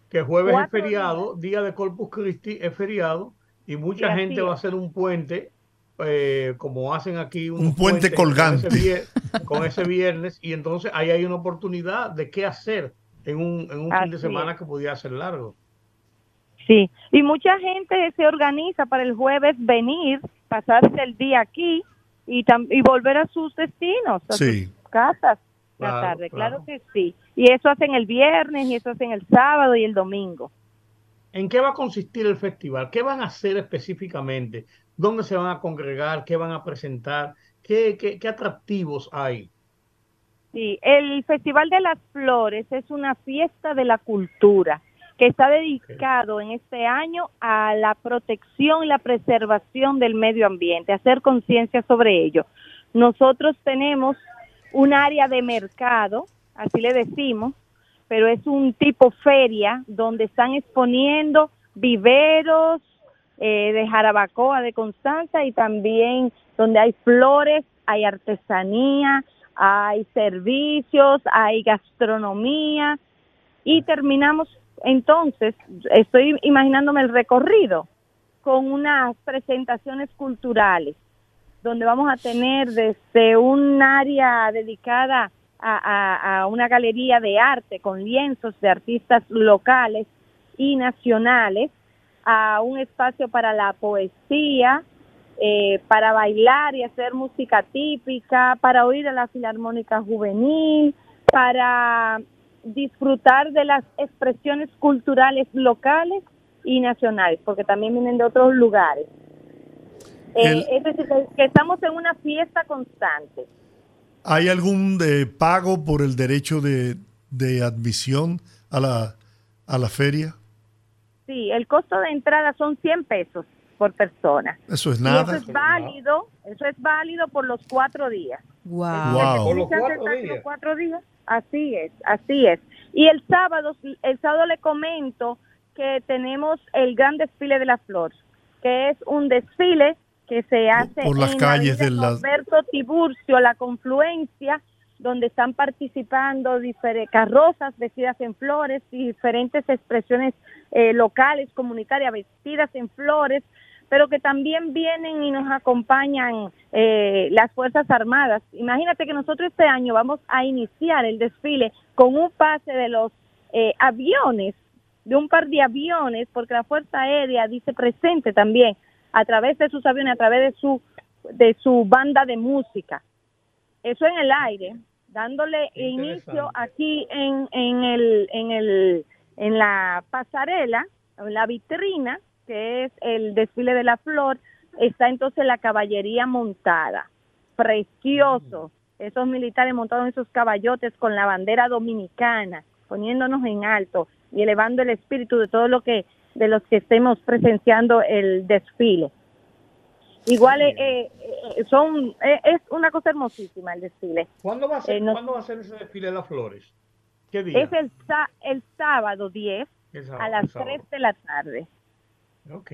Que jueves es feriado, día de Corpus Christi es feriado y mucha Y así gente va a hacer un puente, eh, como hacen aquí. Un puente colgante. Con ese, vier- con ese viernes y entonces ahí hay una oportunidad de qué hacer en un, en un fin de semana es. que pudiera ser largo. Sí, y mucha gente se organiza para el jueves venir, pasarse el día aquí y, tam- y volver a sus destinos, a Sí. sus casas la tarde, claro. claro. que sí. Y eso hacen el viernes y eso hacen el sábado y el domingo. ¿En qué va a consistir el festival? ¿Qué van a hacer específicamente? ¿Dónde se van a congregar? ¿Qué van a presentar? ¿Qué, qué, qué atractivos hay? Sí, el Festival de las Flores es una fiesta de la cultura que está dedicado en este año a la protección y la preservación del medio ambiente, hacer conciencia sobre ello. Nosotros tenemos un área de mercado, así le decimos, pero es un tipo feria donde están exponiendo viveros eh, de Jarabacoa, de Constanza y también donde hay flores, hay artesanía, hay servicios, hay gastronomía. Y terminamos entonces, estoy imaginándome el recorrido con unas presentaciones culturales donde vamos a tener desde un área dedicada a, a- a una galería de arte con lienzos de artistas locales y nacionales, a un espacio para la poesía, eh, para bailar y hacer música típica, para oír a la filarmónica juvenil, para disfrutar de las expresiones culturales locales y nacionales, porque también vienen de otros lugares. Eh, El- es decir, que, que estamos en una fiesta constante. ¿Hay algún de pago por el derecho de, de admisión a la, a la feria? Sí, el costo de entrada son 100 pesos por persona. Eso es Y nada. eso es válido, eso es válido por los cuatro días. Wow. Wow. Por los Muchas cuatro veces días. los cuatro días. Así es, así es. Y el sábado, el sábado le comento que tenemos el gran desfile de la flor, que es un desfile que se hace por las en calles la de las- Norberto Tiburcio, la confluencia, donde están participando carrozas vestidas en flores y diferentes expresiones eh, locales, comunitarias, vestidas en flores, pero que también vienen y nos acompañan eh, las Fuerzas Armadas. Imagínate que nosotros este año vamos a iniciar el desfile con un pase de los eh, aviones, de un par de aviones, porque la Fuerza Aérea dice presente también a través de sus aviones, a través de su de su banda de música. Eso en el aire, dándole inicio aquí en, en el en el en la pasarela, en la vitrina, que es el desfile de la flor, está entonces la caballería montada. Precioso. Esos militares montados en esos caballotes con la bandera dominicana, poniéndonos en alto y elevando el espíritu de todo lo que de los que estemos presenciando el desfile. Igual eh, eh, eh, son eh, es una cosa hermosísima el desfile. ¿Cuándo va a ser, Eh, no- ¿cuándo va a ser ese desfile de las flores? ¿Qué día? Es el, sa- el sábado 10 El sábado, a las sábado. 3 de la tarde. Ok.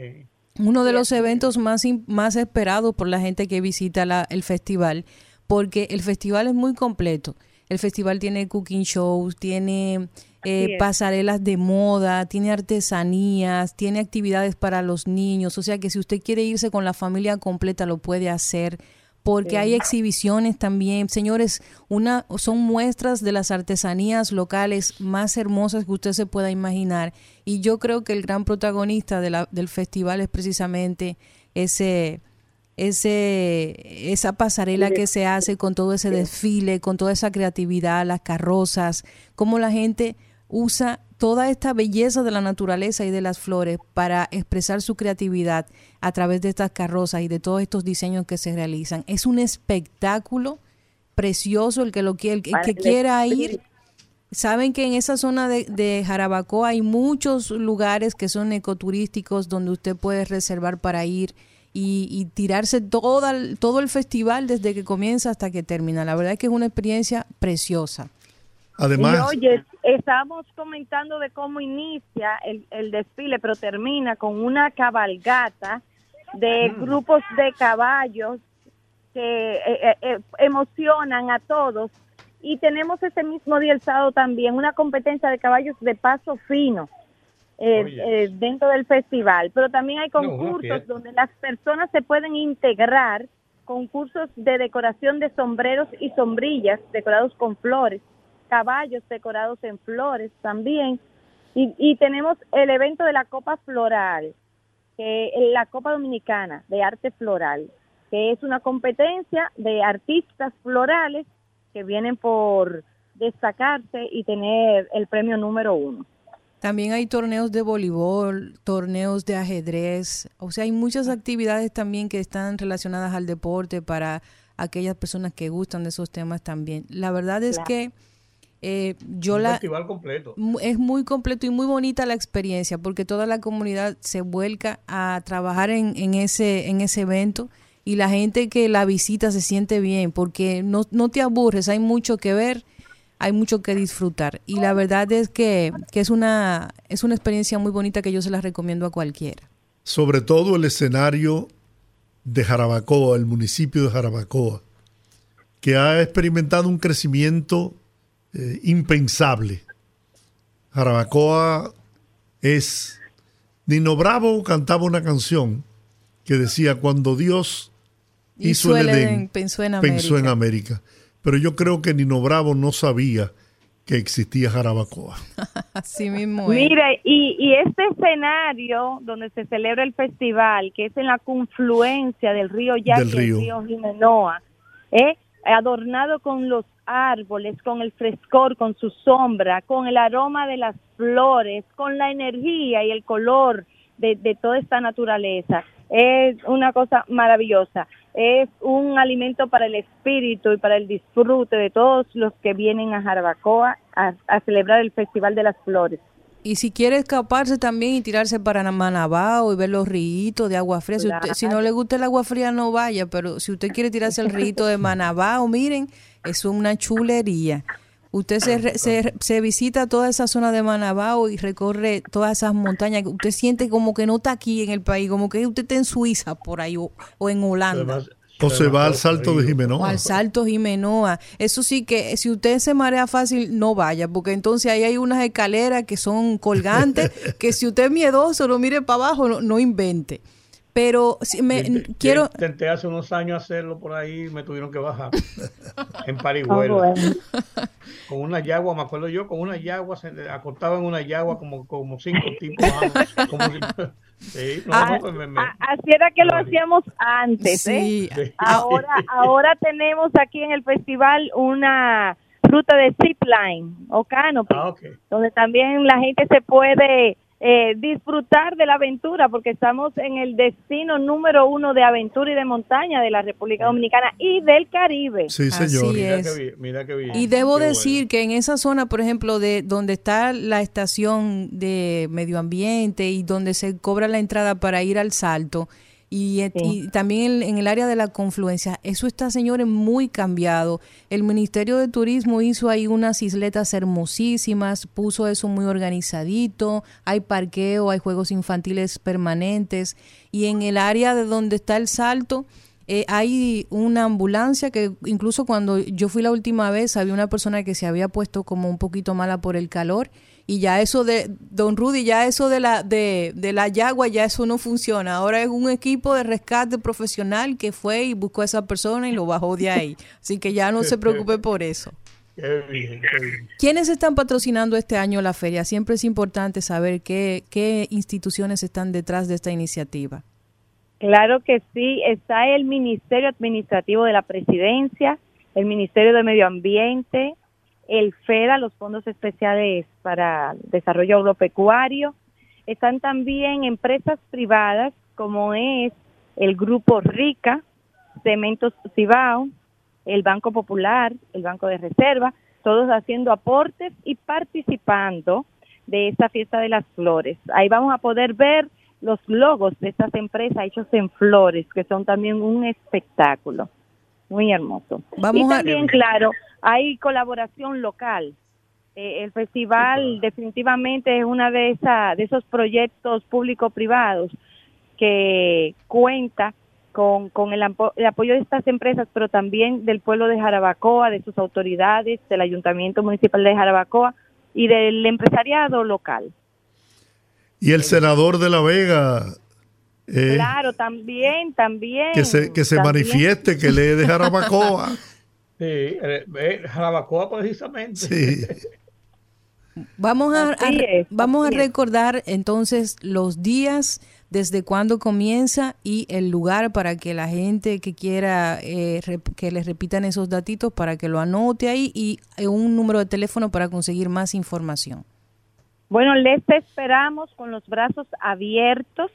Uno de los eventos más, más esperados por la gente que visita la- el festival, porque el festival es muy completo. El festival tiene cooking shows, tiene eh, pasarelas de moda, tiene artesanías, tiene actividades para los niños, o sea que si usted quiere irse con la familia completa lo puede hacer porque hay exhibiciones también. Señores, una son muestras de las artesanías locales más hermosas que usted se pueda imaginar. Y yo creo que el gran protagonista de la, del festival es precisamente ese, ese, esa pasarela que se hace con todo ese desfile, con toda esa creatividad, las carrozas, cómo la gente usa toda esta belleza de la naturaleza y de las flores para expresar su creatividad a través de estas carrozas y de todos estos diseños que se realizan. Es un espectáculo precioso el que lo el, que quiera ir. Saben que en esa zona de, de, Jarabacoa hay muchos lugares que son ecoturísticos donde usted puede reservar para ir y, tirarse toda, todo el festival desde que comienza hasta que termina. La verdad es que es una experiencia preciosa. Además, oye, estábamos comentando de cómo inicia el, desfile, pero termina con una cabalgata de mm. grupos de caballos que eh, eh, eh, emocionan a todos. Y tenemos ese mismo día el sábado también una competencia de caballos de paso fino dentro del festival. Pero también hay concursos donde las personas se pueden integrar, concursos de decoración de sombreros y sombrillas decorados con flores caballos decorados en flores también. Y, tenemos el evento de la Copa Floral, que la Copa Dominicana de Arte Floral, que es una competencia de artistas florales que vienen por destacarse y tener el premio número uno. También hay torneos de voleibol, torneos de ajedrez, o sea, hay muchas actividades también que están relacionadas al deporte para aquellas personas que gustan de esos temas también. La verdad es que eh, yo la, festival completo. Es muy completo y muy bonita la experiencia porque toda la comunidad se vuelca a trabajar en, en, ese, en ese evento y la gente que la visita se siente bien porque no, no te aburres, hay mucho que ver, hay mucho que disfrutar y la verdad es que, que es, una, es una experiencia muy bonita que yo se la recomiendo a cualquiera. Sobre todo el escenario de Jarabacoa, el municipio de Jarabacoa, que ha experimentado un crecimiento eh, impensable. Jarabacoa es... Nino Bravo cantaba una canción que decía, cuando Dios hizo el Edén, pensó, en América. pensó en América. Pero yo creo que Nino Bravo no sabía que existía Jarabacoa. *laughs* Así mismo Mire, y, y, este escenario donde se celebra el festival, que es en la confluencia del río Yaqui y el río Jimenoa, ¿eh? Adornado con los árboles, con el frescor, con su sombra, con el aroma de las flores, con la energía y el color de, toda esta naturaleza. Es una cosa maravillosa. Es un alimento para el espíritu y para el disfrute de todos los que vienen a Jarabacoa a celebrar el Festival de las Flores. Y si quiere escaparse también y tirarse para Manabao y ver los ríos de agua fría, si, no le gusta el agua fría no vaya, pero si usted quiere tirarse el río de Manabao, miren, es una chulería. Usted se, se, se, visita toda esa zona de Manabao y recorre todas esas montañas. Usted siente como que no está aquí en el país, como que usted está en Suiza por ahí o, en Holanda. O se va al salto de Jimenoa. al salto Jimenoa. Eso sí que si usted se marea fácil, no vaya, porque entonces ahí hay unas escaleras que son colgantes, *laughs* que si usted es miedoso, lo mire para abajo, no, invente. Pero si me quiero... Intenté hace unos años hacerlo por ahí, me tuvieron que bajar *laughs* en Parihuela. Ah, con una yagua, me acuerdo yo, con una yagua, se acostaba en una yagua como, como cinco tipos. como Ah, así era que lo hacíamos antes. ¿eh? Ahora, *laughs* ahora tenemos aquí en el festival una ruta de zipline o canopy, ah, donde también la gente se puede eh, disfrutar de la aventura, porque estamos en el destino número uno de aventura y de montaña de la República Dominicana y del Caribe. Sí, señor. Mira qué bien, Y debo decir que en esa zona, por ejemplo, de donde está la estación de medio ambiente y donde se cobra la entrada para ir al salto, y, también en, el área de la confluencia. Eso está, señores, muy cambiado. El Ministerio de Turismo hizo ahí unas isletas hermosísimas, puso eso muy organizadito, hay parqueo, hay juegos infantiles permanentes y en el área de donde está el salto. Eh, hay una ambulancia que incluso cuando yo fui la última vez había una persona que se había puesto como un poquito mala por el calor y ya eso de Don Rudy, ya eso de la de, de la yagua ya eso no funciona. Ahora es un equipo de rescate profesional que fue y buscó a esa persona y lo bajó de ahí. Así que ya no se preocupe por eso. ¿Quiénes están patrocinando este año la feria? Siempre es importante saber qué, qué instituciones están detrás de esta iniciativa. Claro que sí, está el Ministerio Administrativo de la Presidencia, el Ministerio de Medio Ambiente, el FEDA, los Fondos Especiales para Desarrollo Agropecuario. Están también empresas privadas como es el Grupo RICA, Cementos Cibao, el Banco Popular, el Banco de Reserva, todos haciendo aportes y participando de esta fiesta de las flores. Ahí vamos a poder ver los logos de estas empresas hechos en flores, que son también un espectáculo. Muy hermoso. Vamos y también, claro, hay colaboración local. Eh, el festival definitivamente es una de, esa, de esos proyectos público-privados que cuenta con, con el, el, apoyo de estas empresas, pero también del pueblo de Jarabacoa, de sus autoridades, del Ayuntamiento Municipal de Jarabacoa y del empresariado local. Y el senador de La Vega. Eh, claro, también, también. Que se, que se manifieste, que le de Jarabacoa. *laughs* sí, eh, Jarabacoa precisamente. Sí. *laughs* Vamos a, vamos a recordar entonces los días, desde cuándo comienza y el lugar para que la gente que quiera eh, que les repitan esos datitos para que lo anote ahí y un número de teléfono para conseguir más información. Bueno, les esperamos con los brazos abiertos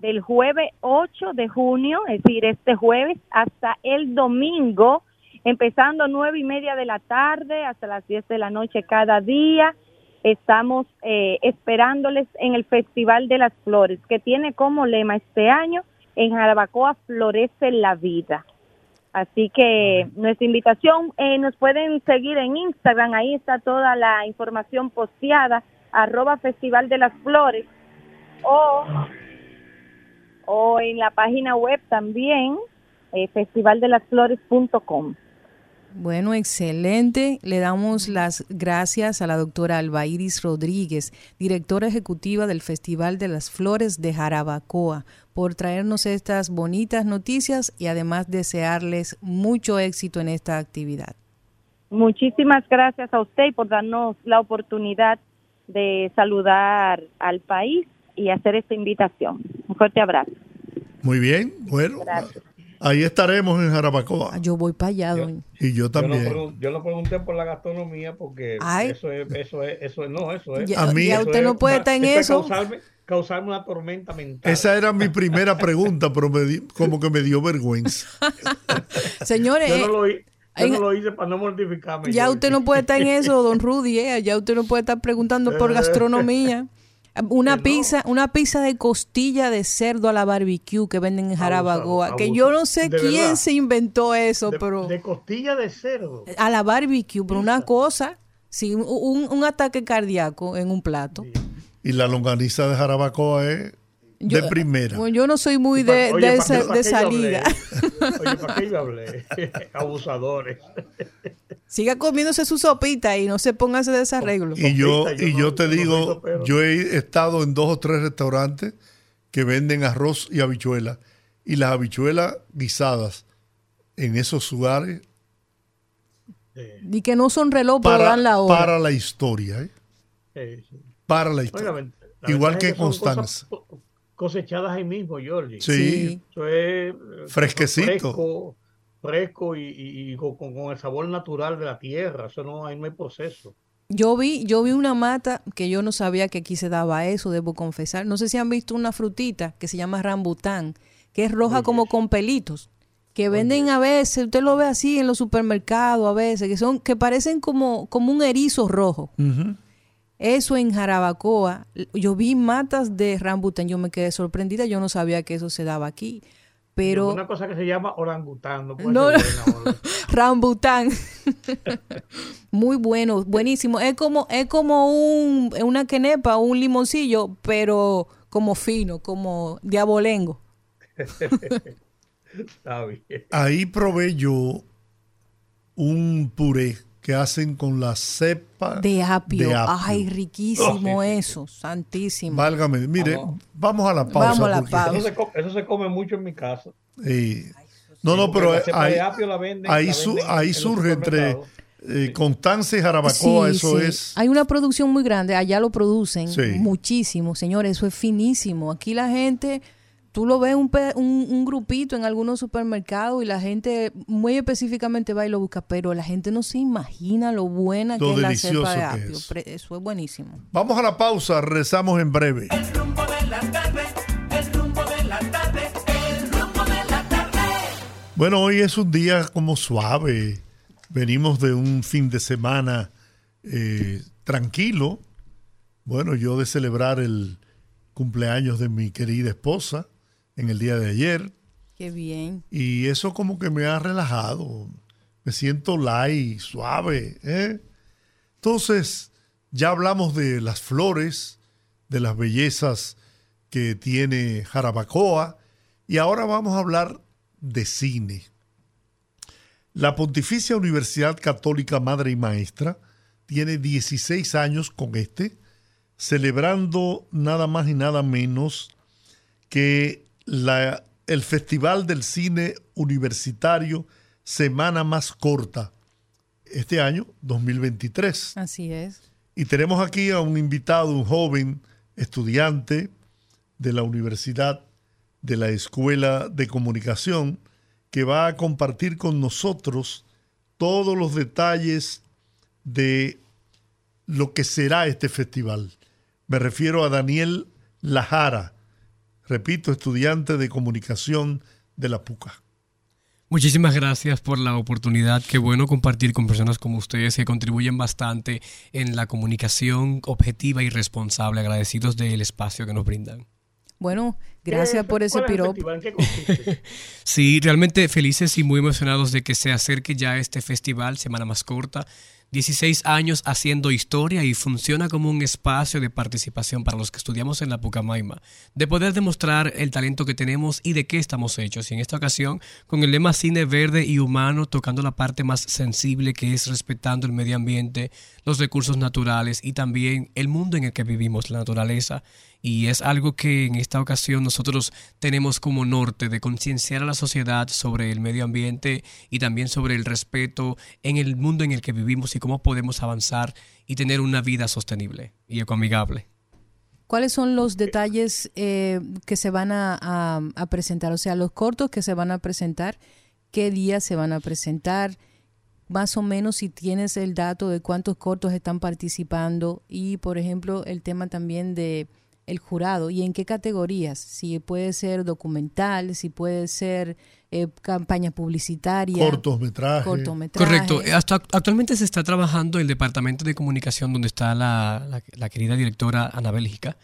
del jueves 8 de junio, es decir, este jueves hasta el domingo, empezando nueve y media de la tarde hasta las 10 de la noche cada día. Estamos eh, esperándoles en el Festival de las Flores, que tiene como lema este año, en Jarabacoa florece la vida. Así que nuestra invitación, eh, nos pueden seguir en Instagram, ahí está toda la información posteada arroba Festival de las Flores o, o en la página web también, eh, festivaldelasflores.com. Bueno, excelente. Le damos las gracias a la doctora Albairis Rodríguez, directora ejecutiva del Festival de las Flores de Jarabacoa, por traernos estas bonitas noticias y además desearles mucho éxito en esta actividad. Muchísimas gracias a usted por darnos la oportunidad de saludar al país y hacer esta invitación. Un fuerte abrazo. Muy bien, bueno. Ahí estaremos en Jarabacoa. Ah, yo voy para allá, Y yo también. Yo lo, pregunté por la gastronomía porque eso es, eso es, eso es, no, eso es. a mí, usted no puede estar en eso. Causarme, una tormenta mental. Esa era mi *laughs* primera pregunta, pero como que me dio vergüenza. *laughs* Señores, yo no lo, yo no lo hice para no mortificarme. Ya usted no puede estar en eso, *laughs* don Rudy, eh. ya usted no puede estar preguntando por gastronomía. Una pizza, una pizza de costilla de cerdo a la barbecue que venden en Jarabagoa, que yo no sé quién se inventó eso, pero de costilla de cerdo. a la barbecue, pero una cosa, sí, un, un ataque cardíaco en un plato. Y la longaniza de Jarabacoa es de primera. Bueno, yo no soy muy de, de, esa, de esa liga. *laughs* Oye, ¿para qué yo hablé? *laughs* Abusadores. *laughs* Siga comiéndose su sopita y no se ponga ese desarreglo. Y yo, y yo te digo, yo he estado en dos o tres restaurantes que venden arroz y habichuelas. Y las habichuelas guisadas en esos lugares. Y que no son reloj para, dan la hora. Para la historia. ¿eh? Para la historia. Igual que Constanza cosechadas ahí mismo, Jorge. Sí. Eso es eh, fresquecito. Fresco, y, con, el sabor natural de la tierra. Eso no hay, no hay proceso. Yo vi, yo vi una mata que yo no sabía que aquí se daba eso, debo confesar. No sé si han visto una frutita que se llama rambután, que es roja como con pelitos, que venden a veces, usted lo ve así en los supermercados a veces, que son, que parecen como, como un erizo rojo. Eso en Jarabacoa, yo vi matas de rambután, yo me quedé sorprendida, yo no sabía que eso se daba aquí. Pero una cosa que se llama orangután, no, no *laughs* rambután. *laughs* Muy bueno, buenísimo. Es como es como un una quenepa, un limoncillo, pero como fino, como diabolengo. *laughs* Ahí probé yo un puré que hacen con la cepa de apio. Ay, riquísimo eso, santísimo. Válgame, mire, vamos a la pausa. Vamos a la pausa. Eso, se come, mucho en mi casa. no, no, pero ahí, ahí, surge entre eh, Constanza y Jarabacoa, eso es. Hay una producción muy grande, allá lo producen muchísimo, señores, eso es finísimo. Aquí la gente tú lo ves un, un, grupito en algunos supermercados y la gente muy específicamente va y lo busca, pero la gente no se imagina lo buena que es la cepa de apio. Eso es buenísimo. Vamos a la pausa, rezamos en breve. El rumbo de la tarde, el rumbo de la tarde, el rumbo de la tarde. Bueno, hoy es un día como suave. Venimos de un fin de semana eh, tranquilo. Bueno, yo de celebrar el cumpleaños de mi querida esposa en el día de ayer. Qué bien. Y eso como que me ha relajado. Me siento light, suave. ¿eh? Entonces, ya hablamos de las flores, de las bellezas que tiene Jarabacoa, y ahora vamos a hablar de cine. La Pontificia Universidad Católica Madre y Maestra tiene 16 años con este, celebrando nada más y nada menos que la, el Festival del Cine Universitario Semana Más Corta, este año 2023. Así es. Y tenemos aquí a un invitado, un joven estudiante de la Universidad de la Escuela de Comunicación, que va a compartir con nosotros todos los detalles de lo que será este festival. Me refiero a Daniel Lajara, repito, estudiante de comunicación de la PUCA. Muchísimas gracias por la oportunidad. Qué bueno compartir con personas como ustedes que contribuyen bastante en la comunicación objetiva y responsable. Agradecidos del espacio que nos brindan. Bueno, gracias por ese piropo. *laughs* sí, realmente felices y muy emocionados de que se acerque ya este festival, Semana Más Corta. 16 años haciendo historia y funciona como un espacio de participación para los que estudiamos en la Pucamaima, de poder demostrar el talento que tenemos y de qué estamos hechos. Y en esta ocasión, con el lema Cine Verde y Humano, tocando la parte más sensible que es respetando el medio ambiente, los recursos naturales y también el mundo en el que vivimos, la naturaleza y es algo que en esta ocasión nosotros tenemos como norte de concienciar a la sociedad sobre el medio ambiente y también sobre el respeto en el mundo en el que vivimos y cómo podemos avanzar y tener una vida sostenible y ecoamigable. ¿Cuáles son los detalles eh, que se van a, a, presentar? O sea, los cortos que se van a presentar, qué días se van a presentar, más o menos si tienes el dato de cuántos cortos están participando y, por ejemplo, el tema también de el jurado y en qué categorías, si puede ser documental, si puede ser eh, campaña publicitaria, cortometraje. Correcto, Hasta actualmente se está trabajando el departamento de comunicación donde está la, la, querida directora Ana Bélgica.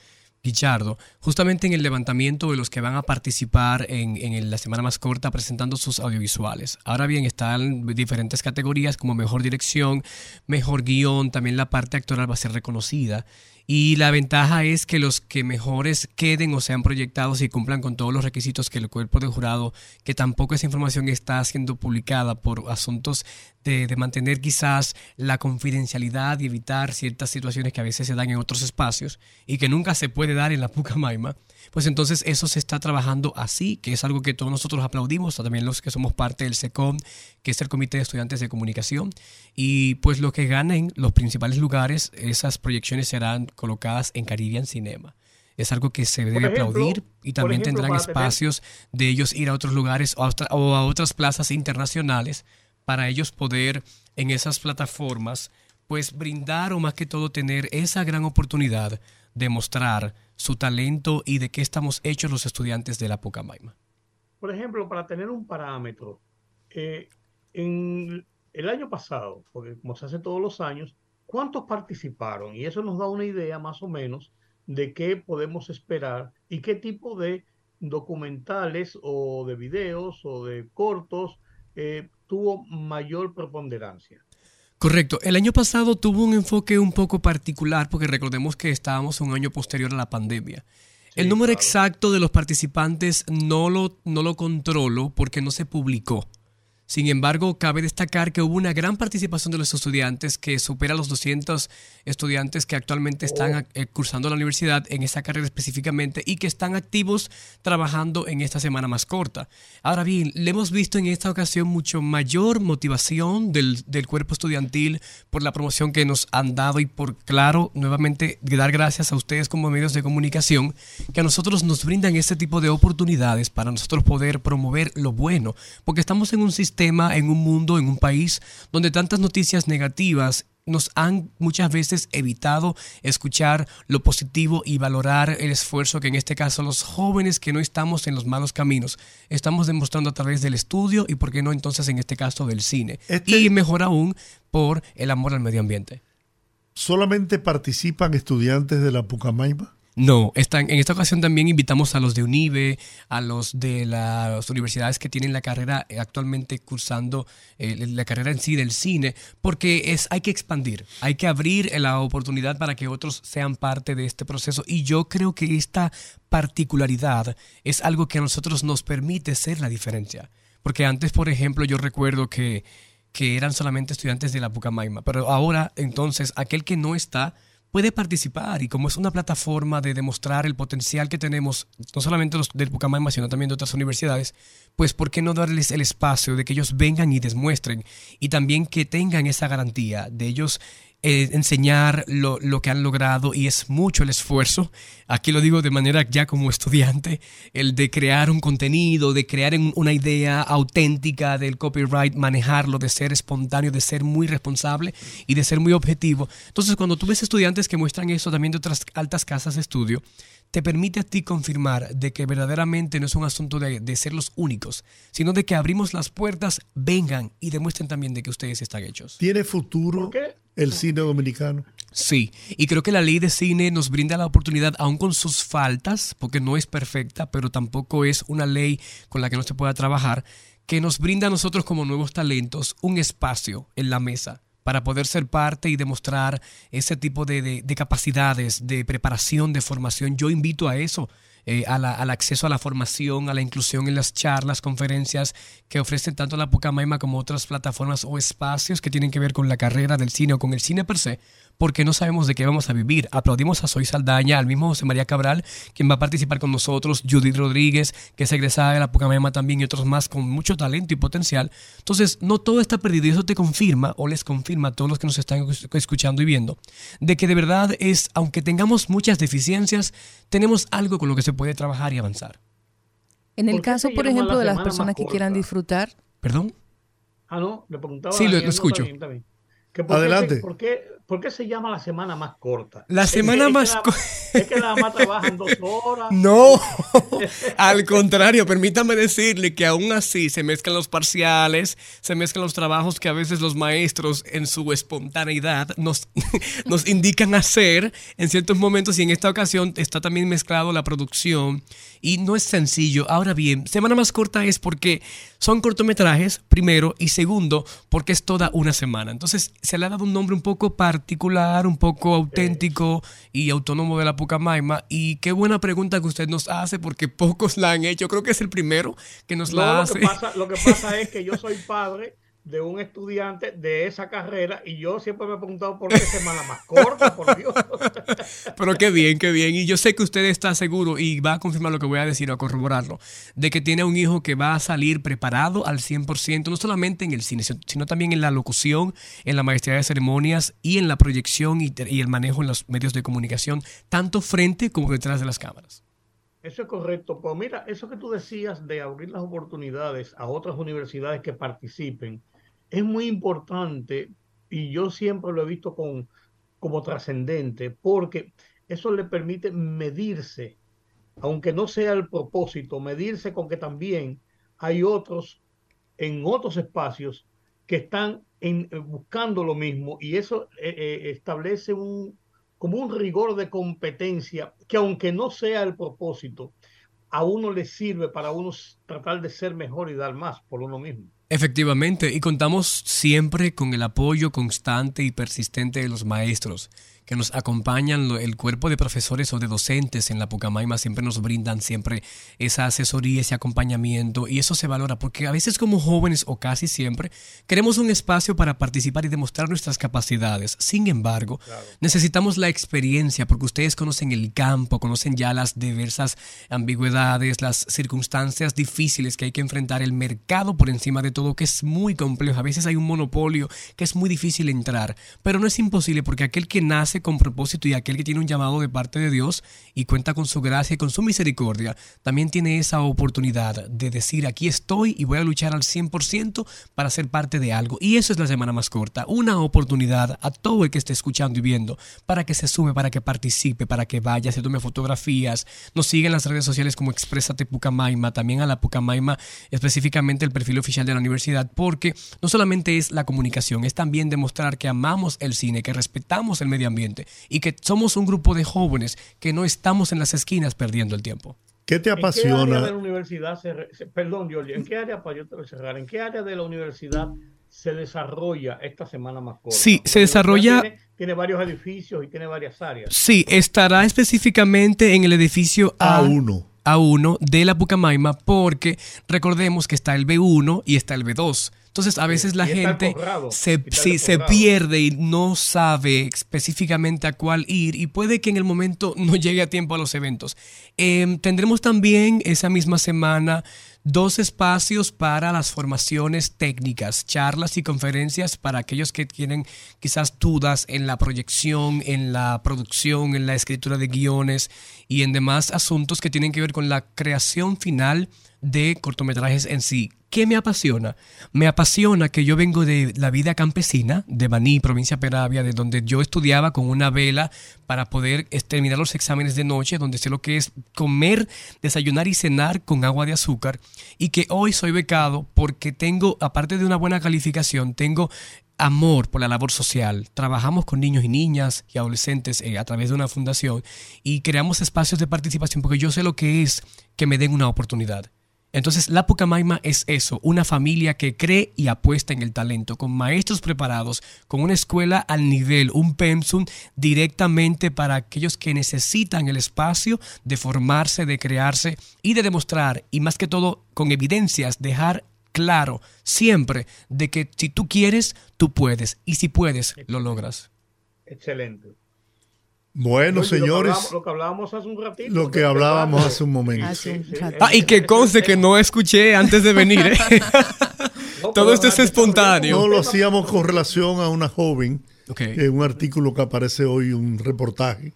Guichardo, justamente en el levantamiento de los que van a participar en, en, la semana más corta presentando sus audiovisuales. Ahora bien, están diferentes categorías como mejor dirección, mejor guion, también la parte actoral va a ser reconocida. Y la ventaja es que los que mejores queden o sean proyectados y cumplan con todos los requisitos que el cuerpo de jurado, que tampoco esa información está siendo publicada por asuntos de, de, mantener quizás la confidencialidad y evitar ciertas situaciones que a veces se dan en otros espacios y que nunca se puede dar en la *laughs* Pucamaima, pues entonces eso se está trabajando así, que es algo que todos nosotros aplaudimos, también los que somos parte del SECOM, que es el Comité de Estudiantes de Comunicación, y pues lo que ganen los principales lugares, esas proyecciones serán colocadas en Caribbean Cinema. Es algo que se debe aplaudir y también tendrán espacios de ellos ir a otros lugares o a otras plazas internacionales para ellos poder en esas plataformas pues brindar o más que todo tener esa gran oportunidad de mostrar su talento y de qué estamos hechos los estudiantes de la Pucamaima. Por ejemplo, para tener un parámetro, eh, en el año pasado, porque como se hace todos los años, ¿cuántos participaron? Y eso nos da una idea más o menos de qué podemos esperar y qué tipo de documentales o de videos o de cortos eh, tuvo mayor preponderancia. Correcto. El año pasado tuvo un enfoque un poco particular porque recordemos que estábamos un año posterior a la pandemia. el número exacto de los participantes no lo, no lo controlo porque no se publicó. Sin embargo, cabe destacar que hubo una gran participación de los estudiantes que supera los 200 estudiantes que actualmente están eh, cursando la universidad en esta carrera específicamente y que están activos trabajando en esta semana más corta. Ahora bien, le hemos visto en esta ocasión mucho mayor motivación del, del cuerpo estudiantil por la promoción que nos han dado y por, claro, nuevamente dar gracias a ustedes como medios de comunicación que a nosotros nos brindan este tipo de oportunidades para nosotros poder promover lo bueno, porque estamos en un sistema, en un mundo, en un país donde tantas noticias negativas nos han muchas veces evitado escuchar lo positivo y valorar el esfuerzo que en este caso los jóvenes que no estamos en los malos caminos estamos demostrando a través del estudio y por qué no entonces en este caso del cine Este- y mejor aún por el amor al medio ambiente. ¿Solamente participan estudiantes de la Pucamaima? No, están, en esta ocasión también invitamos a los de UNIBE, a los de las universidades que tienen la carrera eh, actualmente cursando eh, la carrera en sí del cine, porque es, hay que expandir, hay que abrir la oportunidad para que otros sean parte de este proceso. Y yo creo que esta particularidad es algo que a nosotros nos permite ser la diferencia. Porque antes, por ejemplo, yo recuerdo que, que eran solamente estudiantes de la Pucamaima, pero ahora entonces aquel que no está puede participar y como es una plataforma de demostrar el potencial que tenemos, no solamente los del Pucamaima, sino también de otras universidades, pues ¿por qué no darles el espacio de que ellos vengan y demuestren y también que tengan esa garantía de ellos eh, enseñar lo, lo que han logrado y es mucho el esfuerzo, aquí lo digo de manera ya como estudiante, el de crear un contenido, de crear una idea auténtica del copyright, manejarlo, de ser espontáneo, de ser muy responsable y de ser muy objetivo. Entonces cuando tú ves estudiantes que muestran eso también de otras altas casas de estudio, te permite a ti confirmar de que verdaderamente no es un asunto de, de ser los únicos, sino de que abrimos las puertas, vengan y demuestren también de que ustedes están hechos. ¿Tiene futuro ¿Por qué? El cine dominicano? Sí, y creo que la ley de cine nos brinda la oportunidad, aun con sus faltas, porque no es perfecta, pero tampoco es una ley con la que no se pueda trabajar, que nos brinda a nosotros como nuevos talentos un espacio en la mesa para poder ser parte y demostrar ese tipo de, de- de capacidades, de preparación, de formación. Yo invito a eso, eh, a la- al acceso a la formación, a la inclusión en las charlas, conferencias que ofrecen tanto la Pucamaima como otras plataformas o espacios que tienen que ver con la carrera del cine o con el cine per se, porque no sabemos de qué vamos a vivir. Aplaudimos a Soy Saldaña, al mismo José María Cabral, quien va a participar con nosotros, Judith Rodríguez, que es egresada de la Pucamaima también, y otros más con mucho talento y potencial. Entonces, no todo está perdido y eso te confirma o les confirma a todos los que nos están es- escuchando y viendo, de que de verdad es, aunque tengamos muchas deficiencias, tenemos algo con lo que se puede trabajar y avanzar. En el ¿Por qué caso, por ejemplo, la de las personas que quieran disfrutar, ¿Perdón? Ah, no, le preguntaba. Sí, lo- lo escucho. está bien. Que por qué Adelante. ¿por, qué, por qué se llama la semana más corta? La semana es más la- co- *laughs* Es que nada más trabajan dos horas. *laughs* No, al contrario, permítame decirle que aún así se mezclan los parciales, se mezclan los trabajos que a veces los maestros en su espontaneidad nos, *laughs* nos indican hacer en ciertos momentos y en esta ocasión está también mezclado la producción y no es sencillo. Ahora bien, semana más corta es porque son cortometrajes, primero, y segundo, porque es toda una semana. Entonces se le ha dado un nombre un poco particular, un poco auténtico y autónomo de la Pucamaima. Y qué buena pregunta que usted nos hace, porque pocos la han hecho. Creo que es el primero que nos No, la lo, hace. que pasa, lo que pasa es que yo soy *laughs* padre de un estudiante de esa carrera y yo siempre me he preguntado por qué semana más corta, por *laughs* Dios. Pero qué bien, qué bien. Y yo sé que usted está seguro y va a confirmar lo que voy a decir o a corroborarlo, de que tiene un hijo que va a salir preparado al 100%, no solamente en el cine, sino- también en la locución, en la maestría de ceremonias y en la proyección y, y el manejo en los medios de comunicación, tanto frente como detrás de las cámaras. Eso es correcto. Pues mira, eso que tú decías de abrir las oportunidades a otras universidades que participen es muy importante y yo siempre lo he visto con, como trascendente porque eso le permite medirse, aunque no sea el propósito, medirse con que también hay otros en otros espacios que están en- eh, buscando lo mismo y eso eh, eh, establece un, como un rigor de competencia que aunque no sea el propósito, a uno le sirve para uno tratar de ser mejor y dar más por uno mismo. Efectivamente, y contamos siempre con el apoyo constante y persistente de los maestros que nos acompañan, el cuerpo de profesores o de docentes en la Pucamaima siempre nos brindan siempre esa asesoría, ese acompañamiento y eso se valora porque a veces como jóvenes o casi siempre queremos un espacio para participar y demostrar nuestras capacidades. Sin embargo, necesitamos la experiencia porque ustedes conocen el campo, conocen ya las diversas ambigüedades, las circunstancias difíciles que hay que enfrentar, el mercado por encima de todo que es muy complejo. A veces hay un monopolio que es muy difícil entrar, pero no es imposible porque aquel que nace con propósito y aquel que tiene un llamado de parte de Dios y cuenta con su gracia y con su misericordia, también tiene esa oportunidad de decir aquí estoy y voy a luchar al 100% para ser parte de algo. Y eso es la semana más corta, una oportunidad a todo el que esté escuchando y viendo para que se sume, para que participe, para que vaya, se tome fotografías, nos siga en las redes sociales como Exprésate Pucamaima, también a la Pucamaima, específicamente el perfil oficial de la universidad, porque no solamente es la comunicación, es también demostrar que amamos el cine, que respetamos el medio ambiente y que somos un grupo de jóvenes que no estamos en las esquinas perdiendo el tiempo. ¿Qué te ¿En qué área de la apasiona? universidad se, re- se- perdón, Giorgio, ¿en qué área, para yo te voy a cerrar, en qué área de la universidad se desarrolla esta semana más corta? Sí, Porque se desarrolla- Tiene, tiene varios edificios y tiene varias áreas. Sí, estará específicamente en el edificio A. A1. A1 de la Pucamaima porque recordemos que está el B1 y está el B2. Entonces a veces la gente se, sí, se pierde y no sabe específicamente a cuál ir y puede que en el momento no llegue a tiempo a los eventos. Em, tendremos también esa misma semana dos espacios para las formaciones técnicas, charlas y conferencias para aquellos que tienen quizás dudas en la proyección, en la producción, en la escritura de guiones y en demás asuntos que tienen que ver con la creación final de cortometrajes en sí. ¿Qué me apasiona? Me apasiona que yo vengo de la vida campesina, de Baní, provincia Peravia, de donde yo estudiaba con una vela para poder eh, terminar los exámenes de noche, donde sé lo que es comer, desayunar y cenar con agua de azúcar, y que hoy soy becado porque tengo, aparte de una buena calificación, tengo amor por la labor social. Trabajamos con niños y niñas y adolescentes eh, a través de una fundación y creamos espacios de participación porque yo sé lo que es que me den una oportunidad. Entonces, la Pucamaima es eso, una familia que cree y apuesta en el talento, con maestros preparados, con una escuela al nivel, un pensum directamente para aquellos que necesitan el espacio de formarse, de crearse y de demostrar, y más que todo con evidencias, dejar claro siempre de que si tú quieres, tú puedes, y si puedes, lo logras. Excelente. Bueno, señores, Lo que hablábamos, lo que hablábamos hace un ratito. lo que hablábamos hace un momento. Hace un. Ah, y que conste que no escuché antes de venir. ¿eh? *laughs* No, *laughs* Todo esto es espontáneo. No lo hacíamos con relación a una joven, Ok. en un artículo que aparece hoy, un reportaje